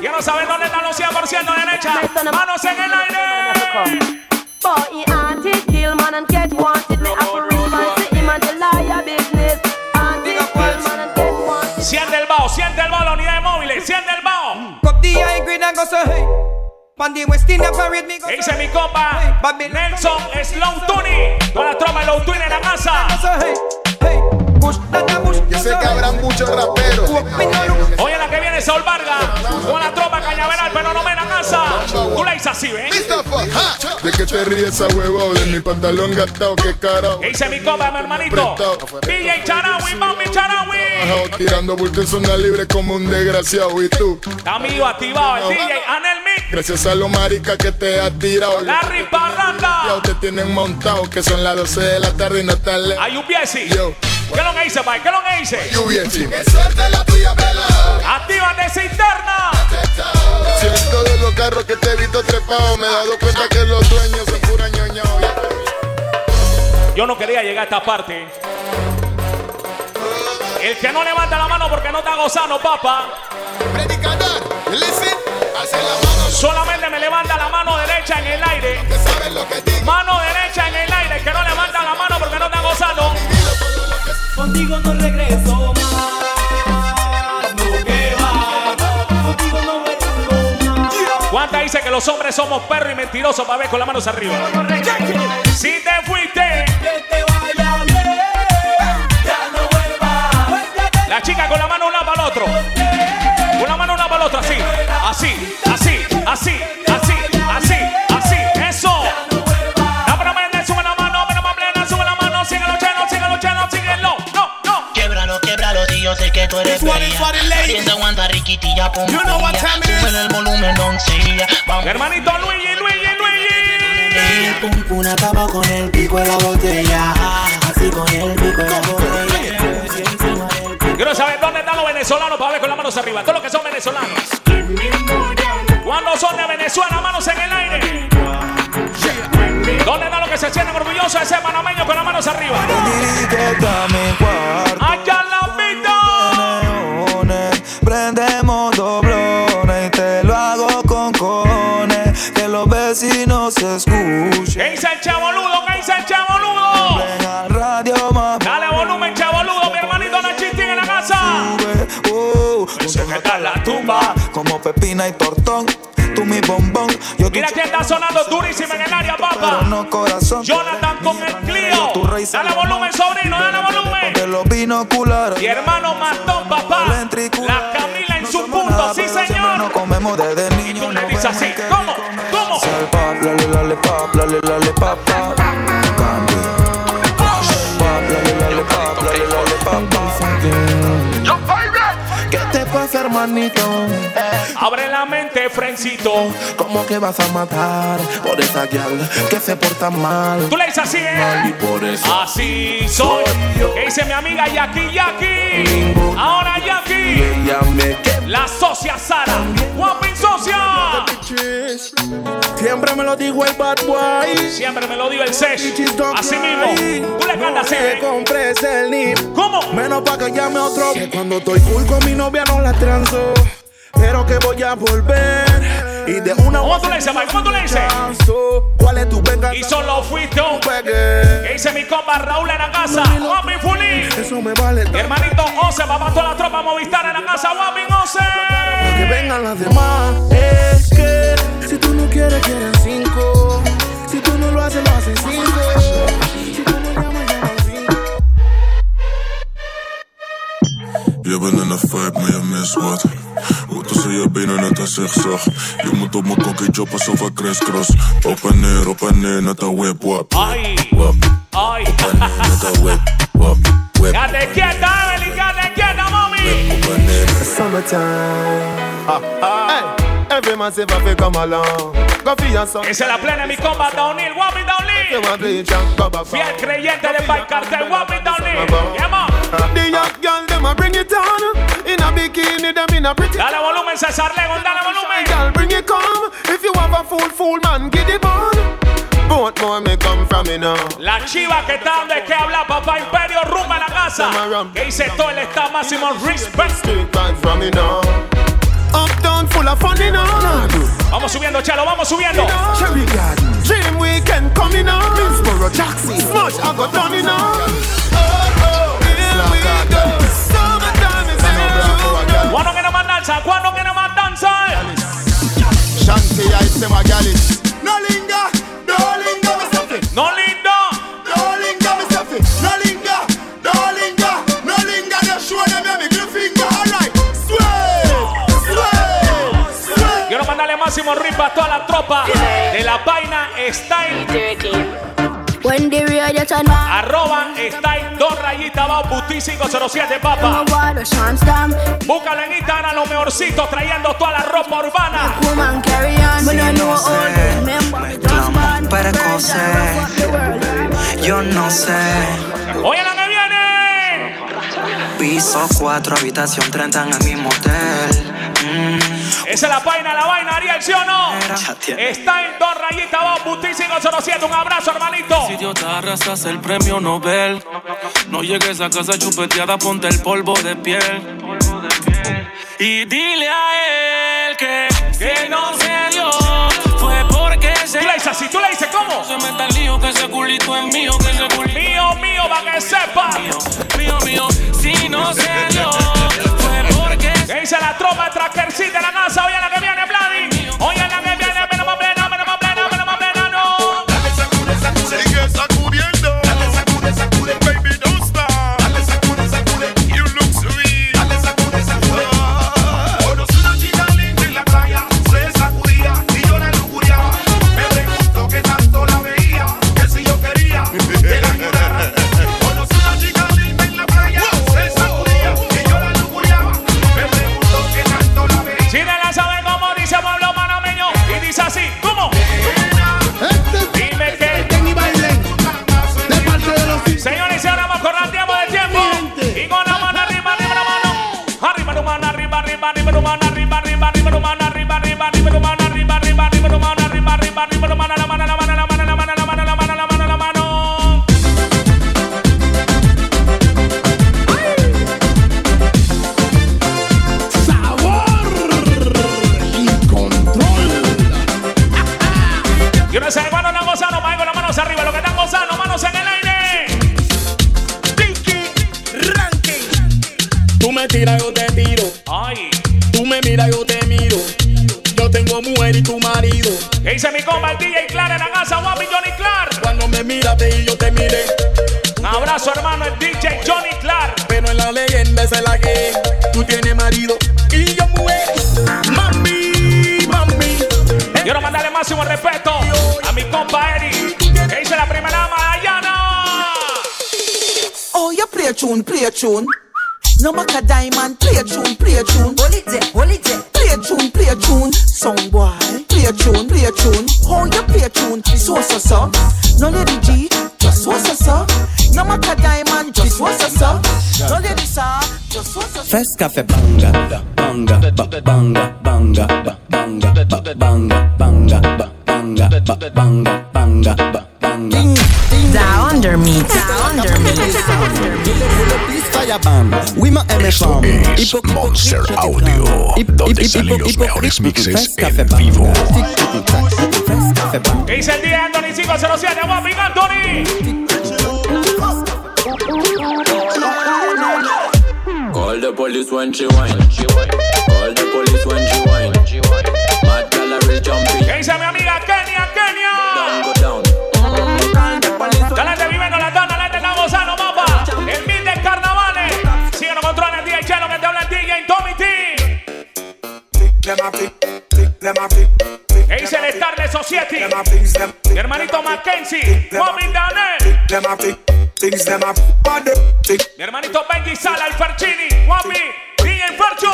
Ya no saben dónde están los 100% derecha. Manos en el aire. Boy, he auntie kill man and get wanted. Me have to response to him and the liar business. Auntie kill man and get wanted. Siente el bao, siente el bao, la unidad de móviles, siente el bao. Cup the high grade and go so hey. Pan the West Indian parade me go ¿Qué dice mi compa? Nelson Slow Tuni. Toda la tropa de Low Twin en la casa. Yo sé que habrá muchos raperos. Oye, la que viene Saul Vargas. Con la tropa cañaveral, pero no me la casa. Tú la dices así, ¿ven? ¿De qué te ríes esa huevo? De mi pantalón gastado, qué carajo. ¿Qué dice mi compa, mi hermanito? DJ Charawi, mami Charawi. Tirando bulto en zona libre como un desgraciado. ¿Y tú? Amigo activado, el DJ Anel Mick. Gracias a lo marica que te ha tirado. Larry Parranda. Ya te tienen montado que son las 12 de la tarde y no están lejos. Hay un Biesi. ¿Qué lo que dice, Pai? ¿Qué lo que? Lluvia, Que suerte la tuya, pela. Actívate cisterna. Siento de los carros que te he visto trepado. Me he dado cuenta que los dueños son pura ñoñao. Yo no quería llegar a esta parte. El que no levanta la mano porque no está gozando, papá. Predicador, listen. Hace la mano. Solamente me levanta la mano derecha en el aire. Mano derecha en el aire. El que no levanta la mano porque no está gozando. Contigo no regreso más. ¿Cuánta dice que los hombres somos perros y mentirosos para ver con las manos arriba? Si te fuiste. Que te vaya bien. Ya no vuelvas. La chica con la mano una para el otro. Con la mano una para el otro, así, así, así, así, yo sé que tú eres This one is fría. for the ladies. Calienta, aguanta, riquitilla, pum, You know what time it is. El volumen, doncella. Vamos. Hermanito Luigi, Luigi, Luigi. Pum, pum, acaba con el pico de la botella. Así con el pico de la botella. Quiero saber dónde están los venezolanos para ver con las manos arriba. Todos los que son venezolanos. Cuando son de Venezuela, manos en el aire. ¿Dónde están los que se sienten orgullosos de ser panameños con las manos arriba? Prendemos doblones y te lo hago con cojones. Que los vecinos se escuchen. ¿Qué dice el chaboludo? ¿Qué dice el chaboludo? Al radio más Dale volumen, chaboludo, mi hermanito Nachistín en la casa. Uh, Ese que está en la tumba. como pepina y tortón. Tú mi bombón. Yo Mira quién está sonando durísimo en el área, papá. no corazón. Jonathan con el Clio. Dale volumen, sobrino, dale volumen. De los binoculares. Y hermano Mastón, papá. Dices así. ¿Cómo? ¿Cómo? Hermanito. Abre la mente, Frencito. ¿Cómo que vas a matar por esa gal que se porta mal? Tú le dices así, y ¿eh? por eso Así soy. ¿Qué dice mi amiga Yaki Yaki? Ahora quema. La socia Sara. Guapin socia. Siempre me lo dijo el bad boy. Siempre me lo dio el sesh. Así mismo. Tú le cantas así. Que ¿eh? compres el NIP. ¿Cómo? Menos pa' que llame otro. Que cuando estoy cool con mi novia no la transo. Pero que voy a volver. Y de una ¿Cómo tú le dices, Mike? ¿Cómo tú le dices? ¿Cuál es tu venganza? Y solo fuiste un Pegue. ¿Qué dice mi compa Raúl en la casa? Guapi Fulín. Eso me vale. Hermanito Ose, papá, toda la tropa Movistar en la casa. Guapi Que vengan las demás. Es que si tú no quieres, quieren cinco. Si tú no lo haces, lo hacen cinco. Si tú no llamas, llaman cinco. Je bent in een vibe, maar je mist wat. Hoe tussen je benen net een zigzag. Je moet op mijn kokkie job alsof ik crisscross. Op en neer, op en neer, net een whip, wap. Ay, Wap, ay. net een whip, wap, whip. Quédate quieta, Evelyn, quédate quieta, mami. Op en neer. Summertime. Hey, every man say fi come along. Go for your son. Esa es la plena, mi compa Downhill. You Downhill. want play jump, go back Fiel creyente de Bike Cartel. Guapi Downhill. Yeah, man. The young girl them a bring it on in a bikini, them in a pretty. Dale volumen, César Legon, dale volumen. Girl, bring it come. If you have a fool, fool man, get it on. Both more may come from me now. La chiva que está donde que habla papá Imperio rumba en la casa. Que dice todo el está máximo respect. Street from me now. Uptown full of fun, you know. Vamos subiendo, Chelo, vamos subiendo. Cherry Garden, Dream Weekend coming on. Minsboro, Jackson, Smush, I got done, you know. Oh, oh, here we go. Summertime is here. ¿Cuándo que no más danza? ¿Cuándo que no más danza? Shanty, I say my gal Lao, 507, papa. Búscala en Instagram, lo mejorcito, trayendo toda la ropa urbana. Sí, no sé, para coser. Yo no sé. Oye, la que viene. Piso 4, habitación 30 en el mismo hotel. Mm. Esa es la vaina, la vaina, Ariel, ¿sí o no? Está en dos rayitas abajo, Buti 507. Un abrazo, hermanito. Si Dios te arrasas el premio Nobel, no llegues a casa chupeteada, ponte el polvo de piel. Y dile a él que, que no se. Tú le dices ¿cómo? Se meta el lío, que ese culito es mío, que ese culito Mío, mío, para que sepa. mío, mío. Si no se dio, fue porque ¿Qué dice la tropa trackercita de la casa? Oye la que viene, Vladi. Oye la que viene, menos más plena, menos más plena, menos más plena, no. Sigue sacudiendo. Tú me tiras, yo te tiro. Ay. Tú me miras, yo te miro. Yo tengo mujer y tu marido. ¿Qué dice mi compa el DJ Clark en la casa, Guapi Johnny Clark? Cuando me miraste y yo te miré. Un abrazo, hermano, el DJ Johnny Clark. Pero en la leyenda es la que tú tienes marido y yo mujer. Mami, mami. Quiero mandarle máximo respeto a mi compa Eric, que dice la primera dama, Dayana. Oh, you play a tune, play a tune. No matter diamond, play a tune, play a tune. Hold it there, hold it there. Play a tune, play a tune. Sound boy, play a tune, play a tune. How you play a tune? So so so. No lady G, just so so so. No matter diamond, just so so so. No lady sir, just so so so. Fresh cafe banga, banga, ba- banga, banga, ba- banga, ba- banga, banga, ba- banga, ba- banga, banga, ba- banga. Down under me, down under me. Oui, ma Esto es Monster Audio, donde salen los mejores mixes en vivo. ¿Qué dice el día Anthony 507? ¡Vamos, Big Anthony! Call the police when she whine. Call the police when she whine. Mad gal a real jumpy. ¿Qué dice mi amiga Kenia, Kenia? ¿Qué dice el Star de Society? Mi hermanito Mackenzie. Mami Daniel. Mi hermanito Benji Sala, el Ferchini. Guapi. DJ Fercho.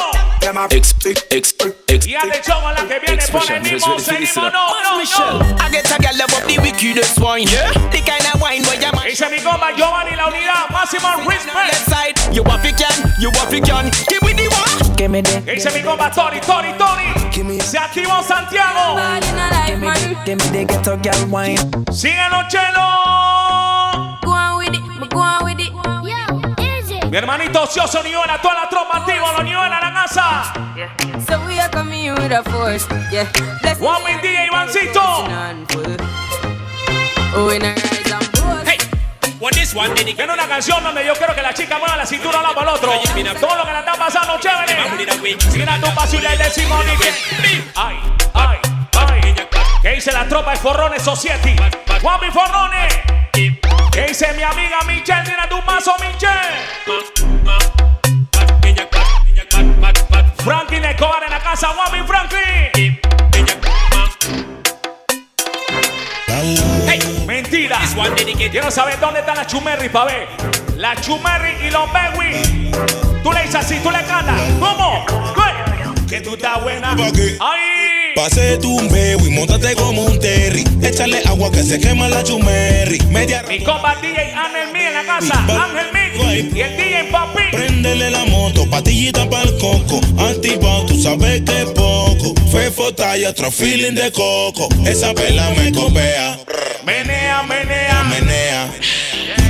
Y Ale Chogo, la que viene por el mismo. Seguimos, no, no, no. I get a girl love up the wickedest wine. Yeah. The kind of wine where you man. Dice mi compa Giovanni, la unidad. Máximo respect. Left side, you want fi can, you want fi can. Give me the one. Give me the. ¿Qué dice mi compa Tori, Tori, Tori? Se activó Santiago. Give me ghetto girl wine. Síguenos, Chelo. Go on with it, go on with it. Mi hermanito ocioso Niuela, toda la tropa activa, los Niuela, la casa. So we are coming with a force, yeah. Mi DJ Ivancito. Oh, Hey. Tiene una canción donde yo quiero que la chica mueva la cintura al lado para el otro. Todo lo que le está pasando, chévere. Mira tu paso y le decimos. Ay, ay, ay. ¿Qué dice la tropa de Forrones Society? Juan mi Forrones. ¿Qué dice mi amiga Michelle? Mira tu paso, Michelle. Franklin Escobar en la casa, Juan mi Franklin. Mentira. Quiero saber dónde están las chumerri para ver. La chumerri y los Bewi. Tú le dices así, tú le cantas. ¿Cómo? ¿Qué? Que tú estás buena. ¡Ay! Pase tu un y montate como un terry. Échale agua que se quema la chumerri. Media Mi compa DJ Ángel Mí en la casa. Ángel Mí. Y el DJ Papi. Préndele la moto, patillita pa'l coco. Activado, tú sabes que es poco. Fue fota y otro feeling de coco. Esa pela me copea. Menea, menea. Menea.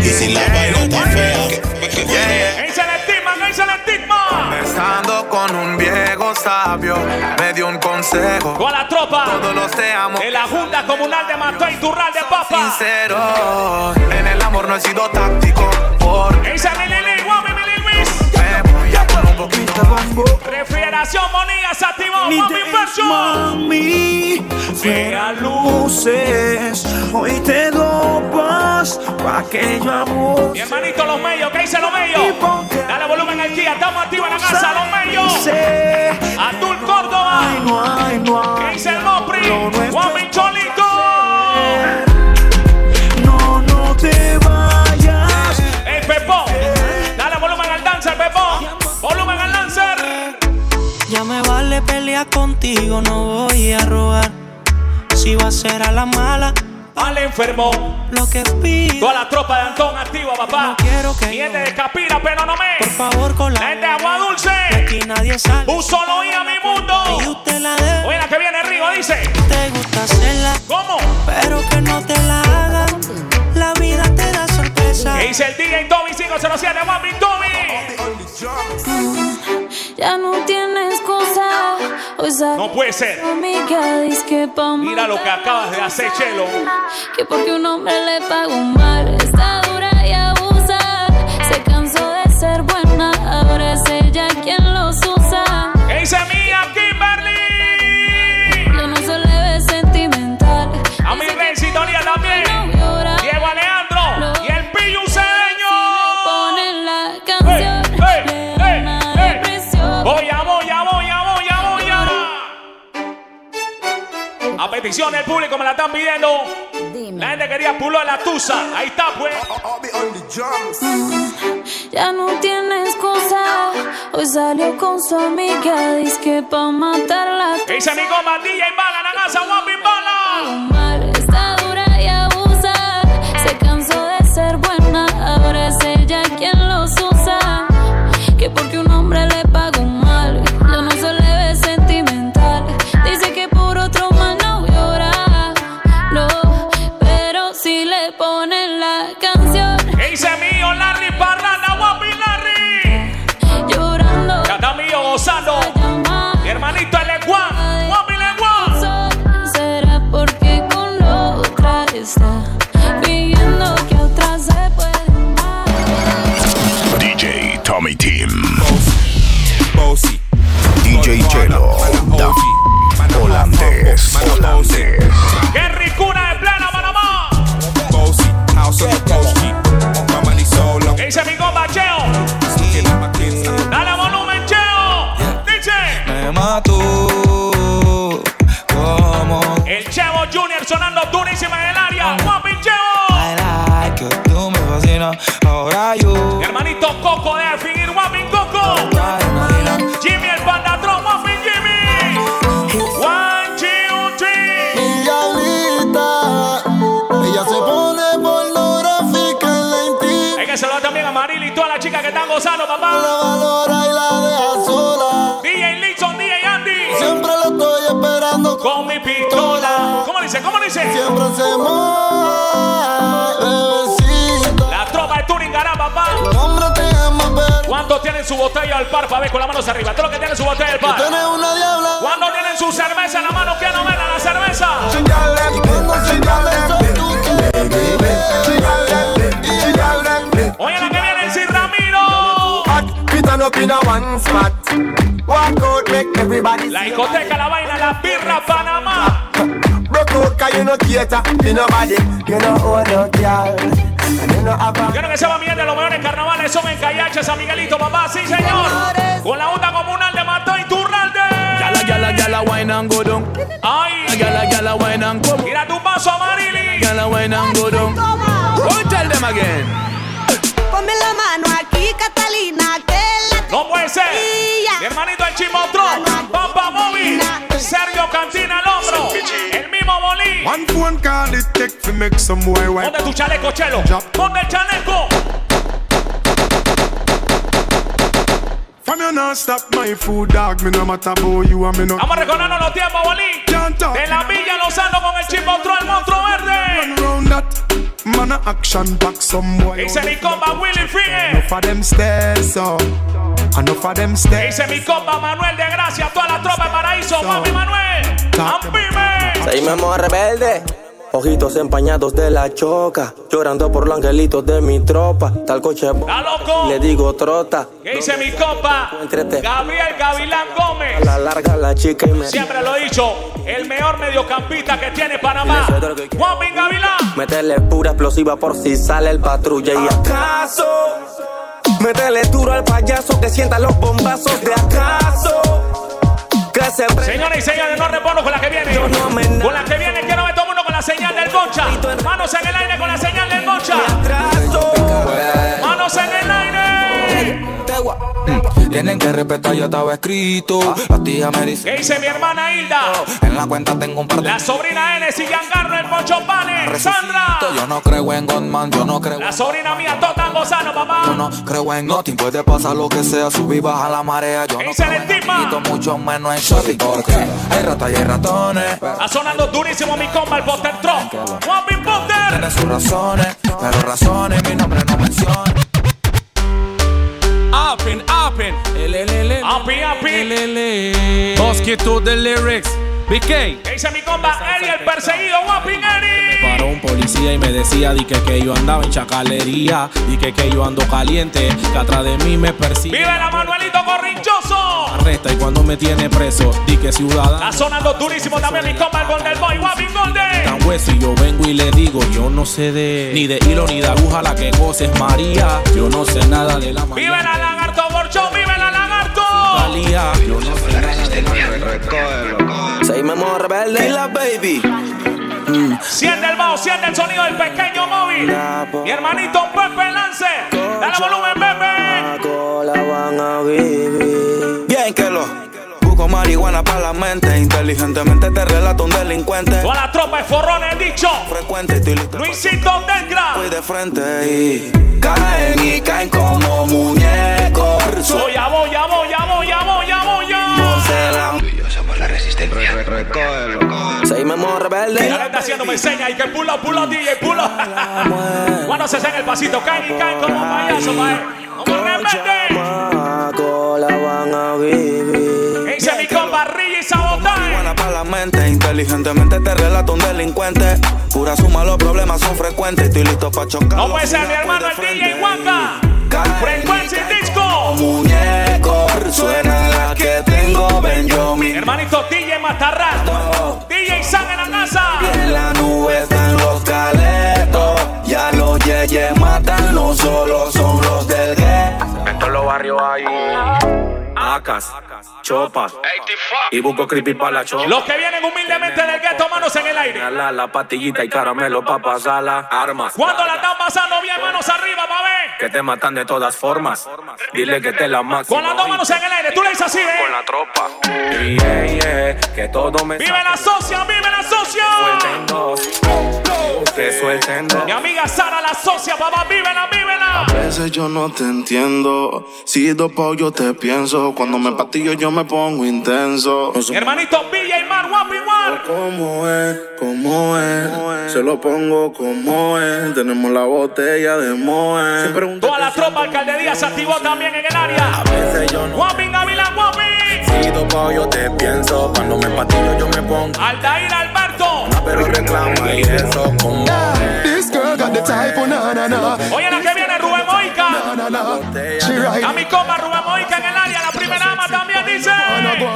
Y si la vaina está fea. Conversando con un viejo sabio, me dio un consejo. Con la tropa. Todos los te amo. De la Junta Comunal de Mató y Turral de Papa. Sincero, en el amor no he sido táctico. Lili Luis. me voy a poner un poquito de bombo. Refrigeración Monilla se activó. Mami. Mami, fuera luces. Hoy te dopas pa' que yo amor. Mi hermanito Los Mellos, ¿qué dice Los Mellos? Volumen al Kia, estamos activos en la casa, Los Mellos. Azul Córdoba. No hay, no ¿Qué hay. dice el Mopri? Juan Cholito. No, no te vayas. El Pepón. Dale volumen al dancer, Pepón. Volumen al dancer. Ya me vale pelear contigo, no voy a robar. Si va a ser a la mala, Al enfermo. lo que pido. Toda la tropa de Antón activa, papá. No quiero que Gente de Capira, pero no me. Por favor, con la gente de Agua Dulce. Aquí nadie sale. Un solo y a mi Y mundo. usted la debe. Oye, la que viene arriba dice. Te gusta hacerla, ¿Cómo? pero que no te la haga. La vida te da sorpresa. ¿Qué dice el DJ Tommy 507? Mami Tommy. Ya no tienes No puede ser. Mira lo que acabas de hacer, Chelo. Que porque un hombre le paga un mal, está dura y abusa. Se cansó de ser buena, ahora es ella quien los usa. ¿Qué petición del público me la están pidiendo. La gente quería pulo de la tusa. Ahí está, pues. Ya no tiene excusa. Hoy salió con su amiga. Dice que pa' matarla. ¿Qué dice mi goma? DJ Bala, la casa, guapi, bala. Mal, está dura y abusa. Se cansó de ser buena. Ahora es ella quien Holandés. Dice? ¿Cómo dice? Siempre se bebecita. La tropa de Turingará, papá. ¿Cuántos tienen su botella al par para ver con las manos arriba? Todos los que tienen su botella al par. tienes una diabla. ¿Cuántos tienen su cerveza en la mano? ¿Quién no la cerveza? Oye, la que viene sin Ramiro. La discoteca, la vaina, la birra, Panamá. Out, cause you no cater to nobody. You no own no girl. Quiero que sepan bien de los mejores carnavales son en Callache, San Miguelito, papá. Sí, señor. Con la onda comunal de Mató y Turralde. Gyal a gyal a gyal a wine and go down. Ay. Gyal a gyal a wine and come. Mira tu paso, Marili. Gyal a wine and go down. Go tell them again. Ponme la mano aquí, Catalina, que la No puede ser. Mi hermanito el Chimotron. Papá Móvil. Sergio Cantina al hombro. El Bolín. One phone call it take to make some boy white. Ponte tu chaleco, Chelo. Ponte el chaleco. From you not stop my food, dog. Me no matter about you and me no. Vamos a recordarnos los tiempos, Bolín. De la Villa Lozano con el Chimotron, el monstruo verde. Round that man a action back some boy. Dice mi compa Willy Free. Enough of them stairs, so enough of them stairs. Dice mi compa Manuel de Gracia, toda la tropa de Paraíso. Mami Manuel. Ampime. Seguimos rebelde. Ojitos empañados de la choca, llorando por los angelitos de mi tropa. Tal coche, ¿Está loco? le digo trota. ¿Qué dice mi? Encuéntrate. Gabriel Gavilán Gómez. A la larga la chica y me Siempre lo he dicho, el mejor mediocampista que tiene Panamá. Juanpin Gavilán. Métele pura explosiva por si sale el patrulla y acaso. Métele duro al payaso que sienta los bombazos de acaso. Que se prenda. Señores y señores, no repono con la que viene. Con la que viene, quiero ver todo el mundo con la señal del Concha. Manos en el aire con la señal del Concha. Manos en el aire. Tienen que respetar, ya estaba escrito. La tía me dice. ¿Qué dice mi hermana Hilda? En la cuenta tengo un par de. La sobrina N, y Giancarlo, el Poncho Pane. Sandra. Yo no creo en Godman, yo no creo. La sobrina mía, Tota Gozano, Yo papá. no creo en nothing, puede pasar lo que sea, subir, baja la marea. Yo ¿Qué no dice creo el en amiguitos, mucho menos en shorty, porque hay ratas y hay ratones. Está sonando durísimo mi compa, el Poster Trump. Juanpin Poster. Tiene sus razones, pero razones mi nombre no menciona. up and up and up and up and up. Basket to the lyrics. BK. ¿Qué dice mi compa Eri, el perseguido? Guapin Eri. Paró un policía y me decía di que, que yo andaba en chacalería, di que, que yo ando caliente, que atrás de mí me persigue. Vive la Manuelito Corrinchoso. Arresta y cuando me tiene preso, di que ciudadano Está sonando durísimo también mi compa, el Golden Boy. Guapin Golden. tan hueso y yo vengo y le digo, yo no sé de ni de hilo ni de aguja la que goces María, yo no sé nada de la Vive la Lagarto Borchón. Vive la Lagarto. María, yo no sé nada de la Seguimos rebelde. Dila, baby. Mm, Siente el bajo, siente el sonido del pequeño móvil. Mi hermanito Pepe Lance. Dale volumen, Pepe. la van a vivir. Bien que lo busco marihuana para la mente. Inteligentemente te relato un delincuente. Toda la tropa de forrones, dicho. Frecuente, estoy listo. Luisito. Voy de frente y caen y caen como muñecos. Voy a, voy a, voy a, voy a, voy a, voy a. la resistencia. Seguimos rebeldes. Le está haciendo me enseña y que pulo, pulo, DJ, pulo. Cuando se hacen el pasito, caen y caen como payaso, mae. Como rebelde. Chamaco, la van a vivir. Dice mi compa Rigi Sabotaje. Marihuana para la mente. Inteligentemente te relato un delincuente. Pura suma, los problemas son frecuentes. Estoy listo para chocar. No puede ser mi hermano el DJ Waka. Frecuencia y disco. Muñeco, suena la Benjamin. Hermanito DJ Matarrat. DJ San en la casa. En la nube están los caletos. Ya los yeyes matan, no solo son los del gueto. En todos los barrios hay acas, chopas y busco creepy para la chopa. Los que vienen humildemente del gueto, manos en el aire. La, la patillita y caramelo pa' pasar las armas. Cuando la están pasando bien, manos arriba, pa' ver. Que te matan de todas formas. Dile que te la máxima. Con las dos manos en el aire, tú le dices así, ¿eh? Con la tropa. Yeah, yeah, que todo me Vive la socia, vive la socia. Dos. Mi amiga Sara, la socia, papá, vívela, vívela. A veces yo no te entiendo. Si dopado yo te pienso. Cuando me patillo yo me pongo intenso. Hermanito Villa y Mar, guapo igual. cómo es, cómo es. Se lo pongo como es. Tenemos la botella de Moe. Siempre un Toda la tropa alcaldía se activó también en el área. veces yo no. Guapi, Gavila, guapi. Si yo te pienso. Cuando me patillo yo me pongo. Aldair Alberto. Pero reclama y eso como This girl got the type, oh, na na na. Oye, la que viene Rubén Moica. Na, na, na. She right. A mi compa Rubén Moica en el área. La primera ama también dice.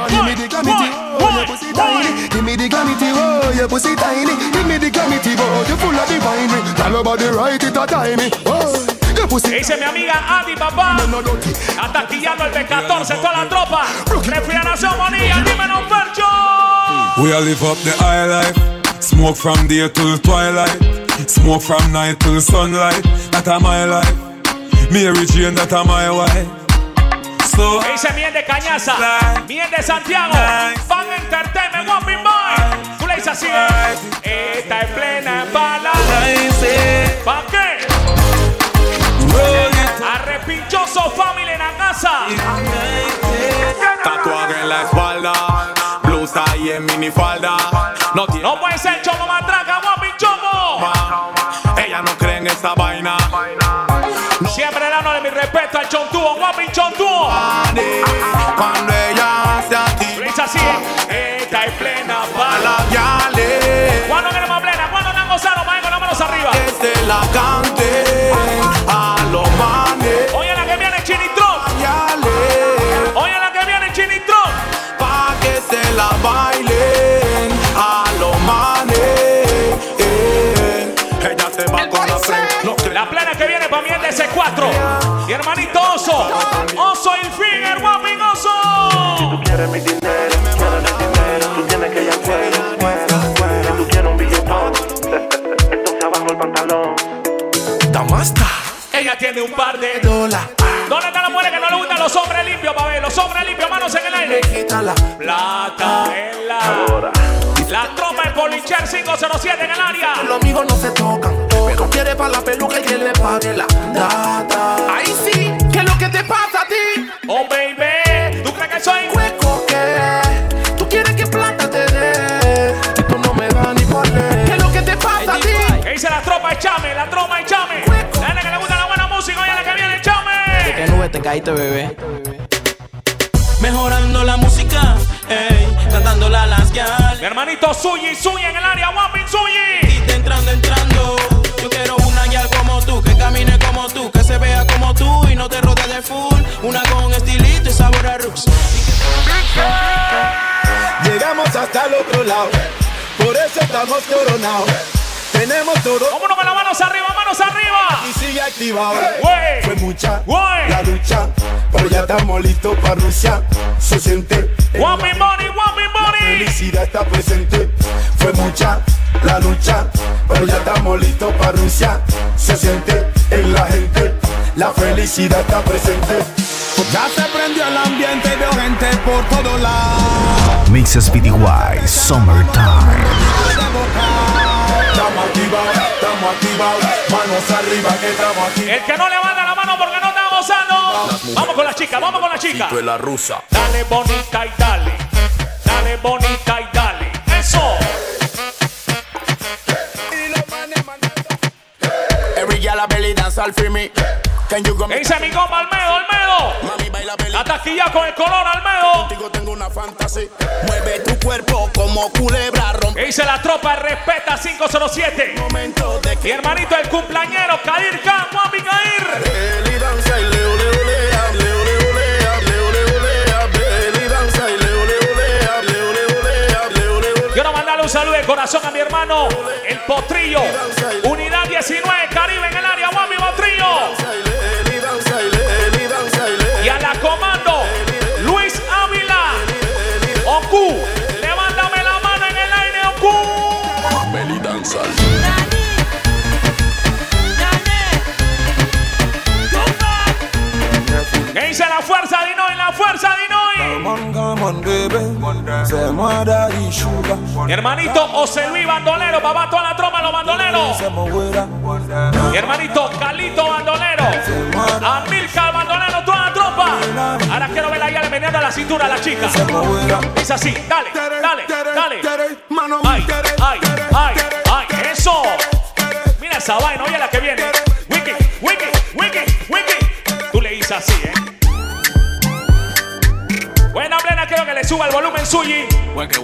Give me the glamity, oh, your pussy tiny. Give me the glamity, oh, your pussy tiny. Give me the glamity, oh, you full of divine. Tell about the right, it a time. Oh, your pussy. Dice mi amiga Adi, papá. Hasta quillando el B14, toda la tropa. Refrigeración Bonilla, dímelo, Percho. We all live up the high life. Smoke from day till twilight. Smoke from night till sunlight. That a my life. Mary Jane, that a my wife. So Dice miel de Cañaza, miel de Santiago, Fan Entertainment, Whopping Boy. Tú le dices así, ¿eh? esta es plena bala. ¿Pa' qué? Arrepinchoso Family en la casa. Tatuaje en la espalda, blusa y en minifalda. No No puede ser chomo matraca, Whopping chomo. Ella no cree en esa vaina. Siempre dándole mi respeto al chontuo, Whopping chontuo. Cuando ella se a ti, dices así, esta es plena bala. yale, ¿Cuándo queremos plena? ¿Cuándo están gozando? Vayan con las manos arriba. que se la cante C4. Mi hermanito Oso. Oso y Finger, Oso. quieres mi dinero, quieres mi dinero, tú tienes que ir al cuero, cuero, cuero. Tú quieres un billetón, entonces abajo el pantalón. Damasta. Ella tiene un par de dólares. ¿Dónde están las mujeres que no le gustan los hombres limpios, pa' ver? Los hombres limpios, manos en el aire. Quítala. Plata en la. La tropa de Policher 507 en el área. Los amigos no se tocan, quiere para la peluca y que le pague la data. Ahí sí, ¿qué es lo que te pasa a ti? Oh, baby. ¿Tú crees que soy? Hueco que tú quieres que plata te dé. Y tú no me das ni por ley. ¿Qué es lo que te pasa a ti? ¿Qué dice la tropa de Chame? La tropa de Chame. La gente que le gusta la buena música, oye la que viene Chame. ¿Qué nube te caíste, bebé? Mejorando la música, ey, cantándola a las gal. Mi hermanito Suyi, Suyi en el área, Whopping Suyi. Camine como tú, que se vea como tú y no te rode de full. Una con estilito y sabor a roots. Llegamos hasta el otro lado, por eso estamos coronados. Tenemos todo Vámonos con las manos arriba, manos arriba. y sigue activado. Wey. Fue mucha Wey. la lucha, pero ya estamos listos para Rusia. Se siente Money, Whopping Money. felicidad está presente. Fue mucha la lucha, pero ya estamos listos para Rusia. Se siente en la gente, la felicidad está presente. Ya se prendió el ambiente y veo gente por todos lados. Mixes BDY Summertime. Estamos activados, estamos activados, manos arriba que estamos aquí. El que no levanta la mano porque no está gozando. Vamos con la chica, vamos con la chica. la rusa. Dale bonita y dale. Dale bonita y dale. Eso. Every girl a belly dance all for me. Can you go ¿Qué dice mi compa Almedo, Almedo? Mami baila con el color Almedo. Contigo tengo una fantasía. Mueve tu cuerpo como culebra rompe. ¿Qué dice la tropa? Respeta 507. Momento de Mi hermanito el cumpleañero, Kadir Khan, Mami Kadir. belly danza y leo leo lea, leo leo lea, leo leo lea, belly danza y leo leo lea, leo leo lea, leo leo lea. Quiero mandarle un saludo de corazón a mi hermano, el Potrillo. Unidad 19, Caribe Se muera y sugar. Mi hermanito José Luis Bandolero, papá, toda la troma, los bandoleros. Mi hermanito Calito Bandolero. Amilcar Bandolero, toda la tropa. Ahora quiero ver la le meneando la cintura a la chica. Dice así, dale, dale, dale. Ay, ay, ay, ay, eso. Mira esa vaina, oye la que viene. Wiki, wiki, wiki, wiki. Tú le dices así, ¿eh? Buena plena, quiero que le suba el volumen suyi.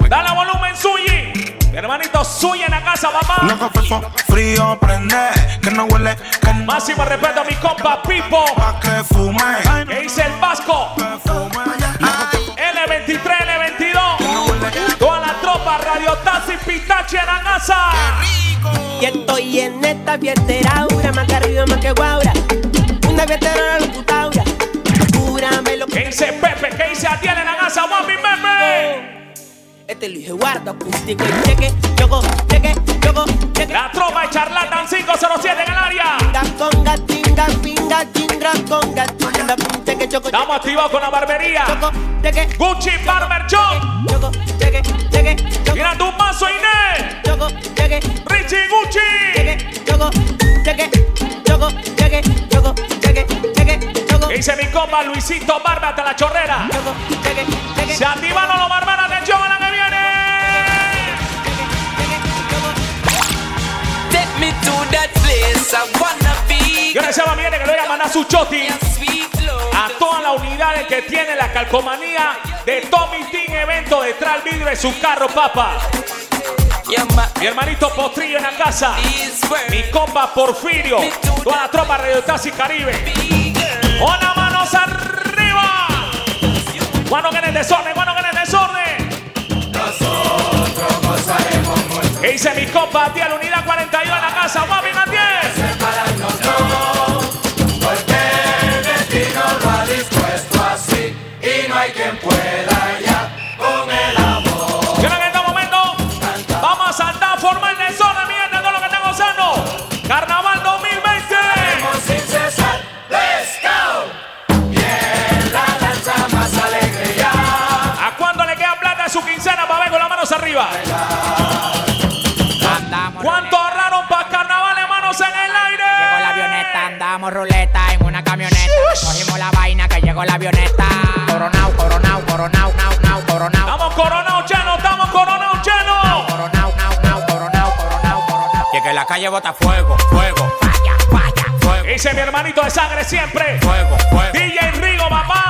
Dale volumen suyi. Mi hermanito suyi en la casa, papá. No café frío prende, que no huele, que no Máximo respeto a mi compa Pipo. pa' que fume. Que dice el Vasco. L23, L22. Toda la tropa, Radio Taxi, Pitachi en la casa. Y estoy en esta fiesteraura, más que arriba, más que guaura. Una fiestera dice Pepe, que dice Atiel en la casa, Mami Pepe. Este Luis Eduardo acústico y cheque, choco, cheque, choco, cheque. La tropa de Charlatan 507 en el área. Tinga, conga, tinga, pinga, chingra, conga, tinga, cheque, choco, Estamos activados con la barbería. choco, cheque, Gucci Barber Shop. choco, cheque, cheque, choco, Mira tu paso, Inés. choco, cheque, Richie Gucci. cheque, choco, cheque, choco, cheque, choco, cheque, cheque, dice mi compa Luisito Barba hasta la chorrera. Se activaron los barberos. Atención a la que viene. Take me to that place I wanna be. Yo le decía a mi gente que le voy a mandar su choti a todas las unidades que tiene la calcomanía de Tommy Team Evento detrás del vidrio de su carro, papá. Ma. Mi hermanito Potrillo en la casa. Mi compa Porfirio. Toda la tropa Radio Taxi Caribe. Con las manos arriba. Cuando que en el desorden, cuando que en el desorden. ¿Qué dice mi compa Atiel? Unidad 42 en la casa. Mami, Atiel. Quiero que ruleta en una camioneta. Cogimos la vaina que llegó la avioneta. Coronao, coronao, coronao, nao, nao, coronao. Estamos coronados llenos, estamos coronados llenos. Coronao, nao, nao, coronao, coronao, coronao. Y que la calle bota fuego, fuego. Falla, falla, fuego. Dice mi hermanito de sangre siempre. Fuego, fuego. DJ Rigo, papá.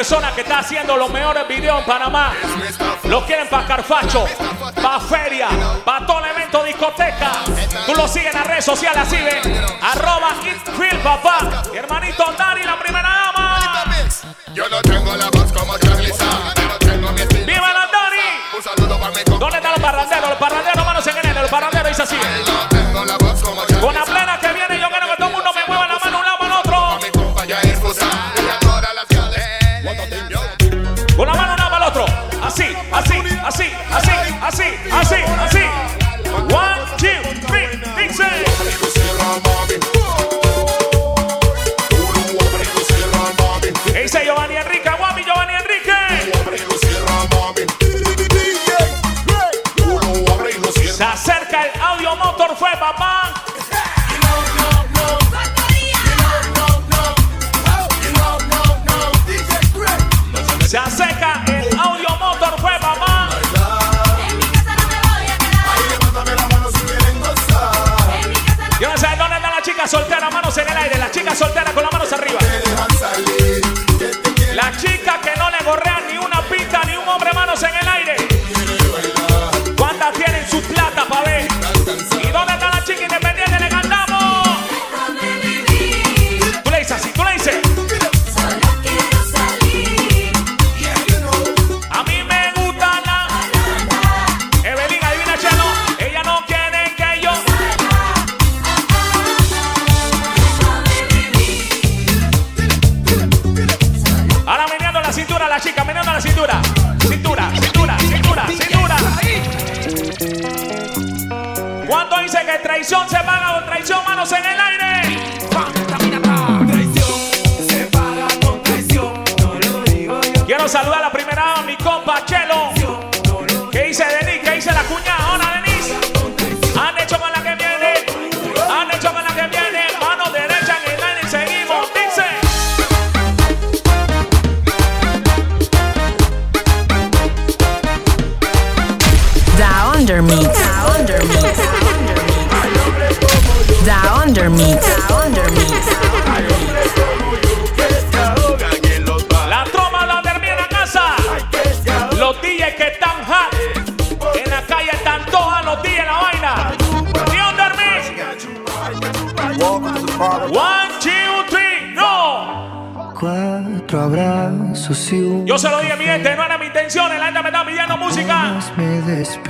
A una de las personas que está haciendo los mejores videos en Panamá. Lo quieren para Carfacho, para Feria, para todo el evento discoteca. Tú lo sigues en las redes sociales así de arroba papá. Hermanito Dari, la Chica soltera con las manos arriba.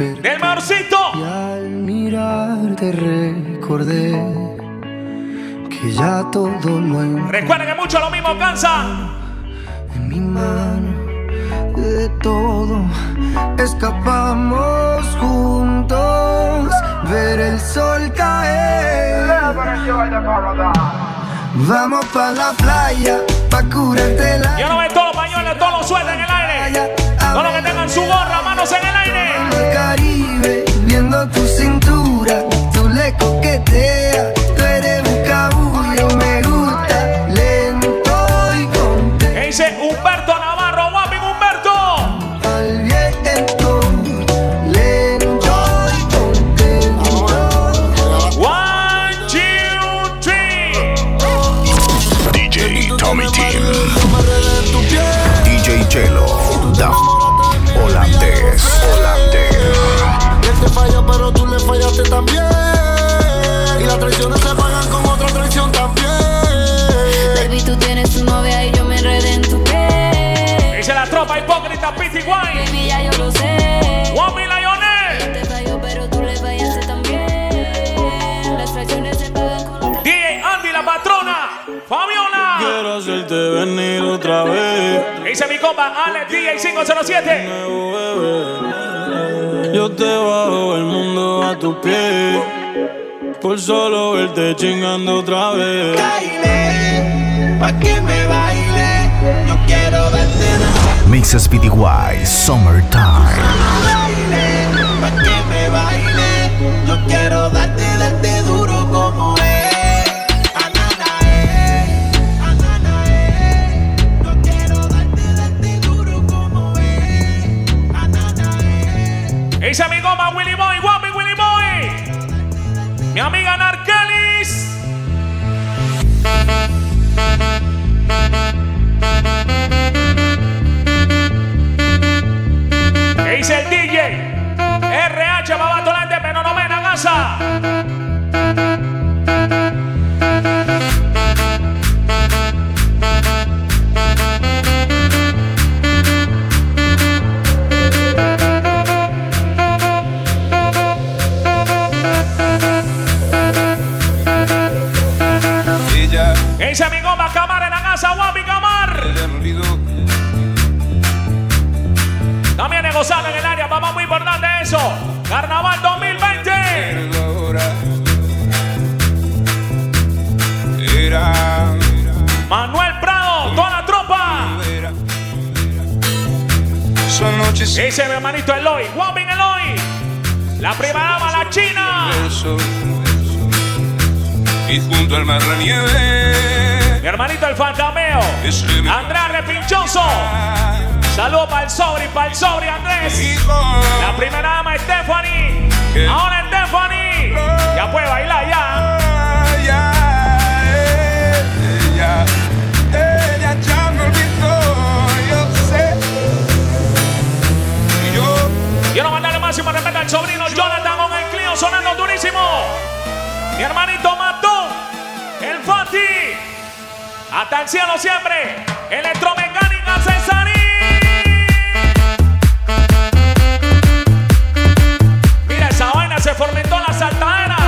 desperté. ¡Del marcito! Y al mirarte recordé que ya todo lo Recuerden que mucho lo mismo cansa. En mi mano de todo escapamos juntos. Ver el sol caer. Vamos pa' la playa, pa' curarte la. Yo no me todos los pañuelos, todos los sueltan manos en el aire. Caribe, viendo tu cintura, tú le coqueteas. verte venir otra vez. Dice mi compa Alex DJ 507. Yo te bajo el mundo a tus pies. Por solo verte chingando otra vez. Caile, pa' que me baile. Yo quiero verte. Mixes PDY Summertime. Ese es mi hermanito Eloy, Wobbing Eloy. La prima ama, la china. Y junto al mar nieve. Mi hermanito el fantameo. Andrés Repinchoso. Saludos para el sobre y para el sobre Andrés. La primera ama Stephanie. Ahora Stephanie. Ya puede bailar ya. llega el sobrino Jonathan con el Clio sonando durísimo. Mi hermanito Mató, el Fati. Hasta el cielo siempre. Electromecánica Cesarín. Mira, esa vaina se fomentó la saltadera.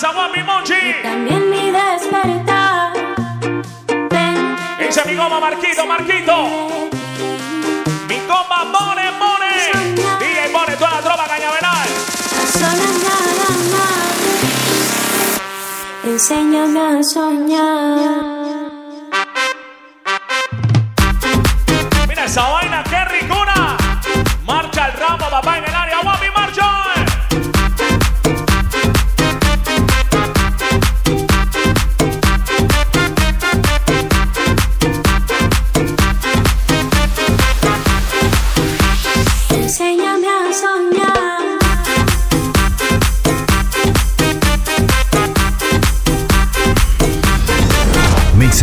Casa, guapi Monchi. También mi despertar. Mi goma Marquito, Marquito. Mi compa Mone, Mone. DJ Mone, toda la tropa cañaveral. a solas nada más. Enséñame a soñar.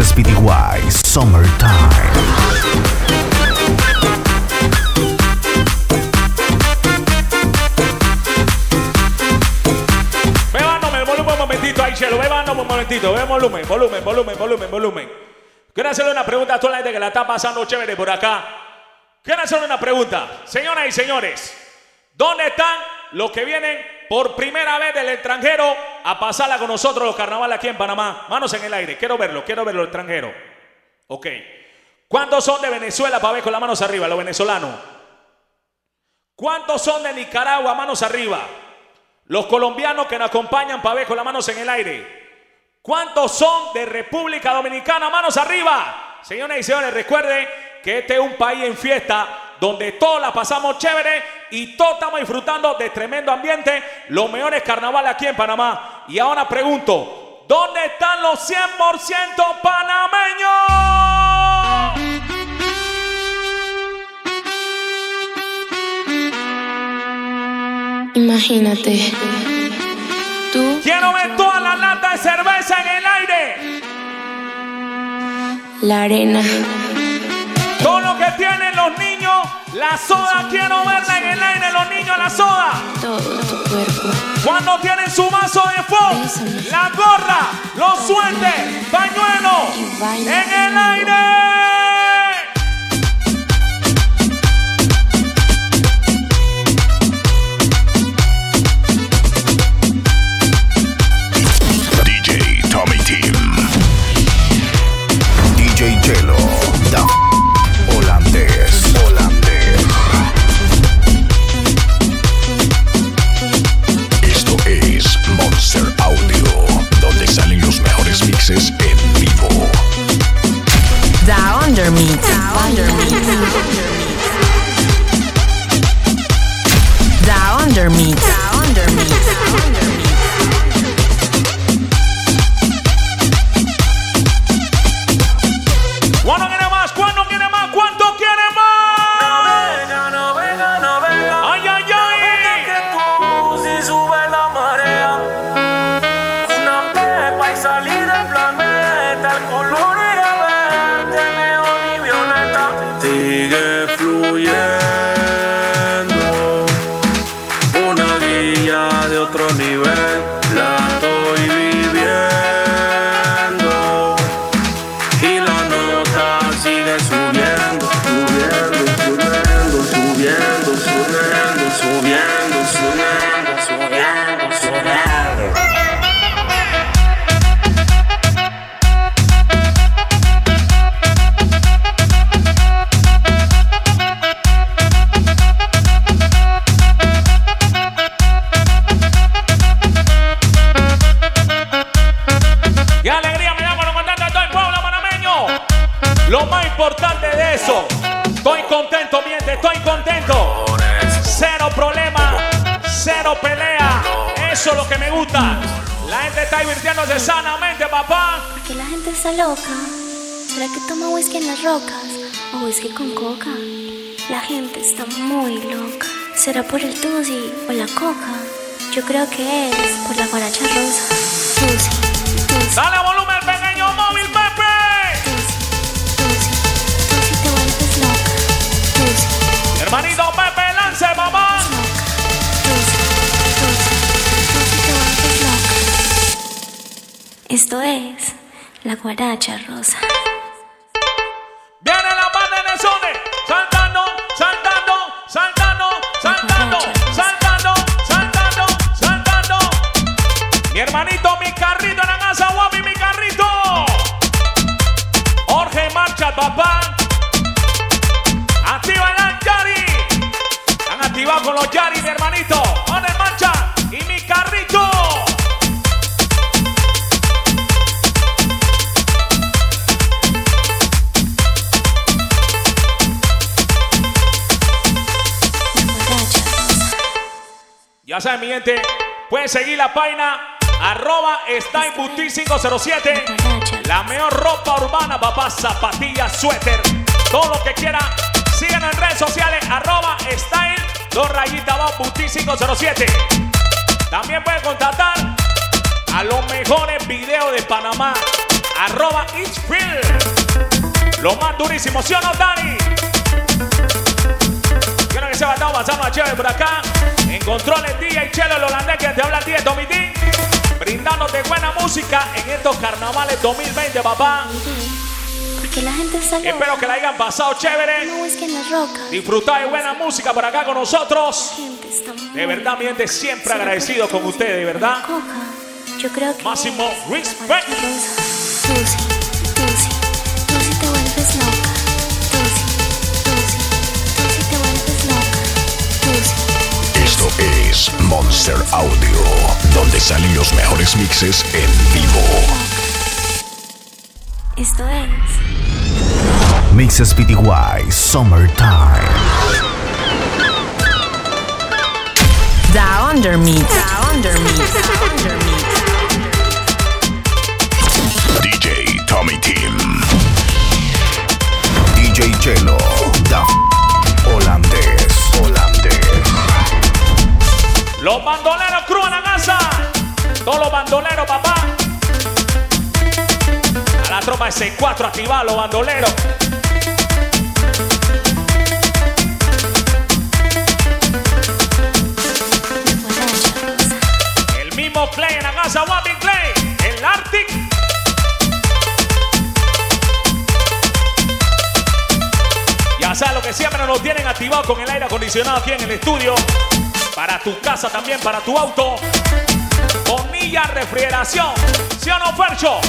Mixes PTY Summertime. Chelo, bebándome un momentito, ve volumen, volumen, volumen, volumen, volumen. Quiero hacerle una pregunta a toda la gente que la está pasando chévere por acá. Quiero hacerle una pregunta, señoras y señores. ¿Dónde están los que vienen por primera vez del extranjero a pasarla con nosotros los carnavales aquí en Panamá? Manos en el aire, quiero verlo, quiero verlo extranjero. Ok. ¿Cuántos son de Venezuela para ver con las manos arriba, los venezolanos? ¿Cuántos son de Nicaragua, manos arriba? Los colombianos que nos acompañan para ver con las manos en el aire. ¿Cuántos son de República Dominicana? Manos arriba. Señoras y señores, recuerden que este es un país en fiesta donde todos la pasamos chévere y todos estamos disfrutando de tremendo ambiente, los mejores carnavales aquí en Panamá. Y ahora pregunto, ¿dónde están los 100% panameños? Imagínate. Tú. Quiero ver todas las latas de cerveza en el aire. La arena. Lo que tienen los niños, la soda, quiero verla en el aire, los niños, la soda. Cuando tienen su vaso de Fox, la gorra, los sueltes, pañuelo, en el aire. Wonder Meat. Under Meat. down. Under Meat. Loca. ¿Será que toma whisky en las rocas? ¿O whisky con coca? La gente está muy loca. ¿Será por el tusi o la coca? Yo creo que es por la guaracha rosa. Tusi, tusi, Dale volumen al pequeño móvil, Pepe. tusi te vuelves loca. Tusi, Hermanito Pepe, lance, mamá. esto es la guaracha rosa. Ya saben, mi gente, pueden seguir la página arroba está en Boutique 507. La mejor ropa urbana, papá, zapatillas, suéter, todo lo que quieran. Sigan en redes sociales, arroba style, dos rayitas Boutique 507. También pueden contactar a los mejores videos de Panamá, arroba Real. Lo más durísimo, ¿sí o no, Dani? Quiero que se va a estar pasando chévere por acá. En controles DJ Chelo, el holandés que te habla a ti de Tomitín. Brindándote buena música en estos carnavales 2020, papá. Porque la gente. Espero que la hayan pasado chévere. Rocas. Disfrutar de buena música por acá con nosotros. De verdad, mi gente, siempre agradecido con ustedes, de verdad. Yo creo que Máximo respect. Esto es Monster Audio, donde salen los mejores mixes en vivo. Esto es Mixes PTY Summertime. The Undermix. The Undermix. The Undermix. DJ Tommy Team. DJ Chelo, da holandés, holandés. Los bandoleros cruz en la casa. Todos los bandoleros, papá. A la tropa de C4 activar los bandoleros. El mismo Clay en la casa, Wapping Clay. El Arctic. Ya sabes lo que siempre nos tienen activado con el aire acondicionado aquí en el estudio. Para tu casa también, para tu auto. Bonilla Refrigeración. ¿Sí o no, Fercho?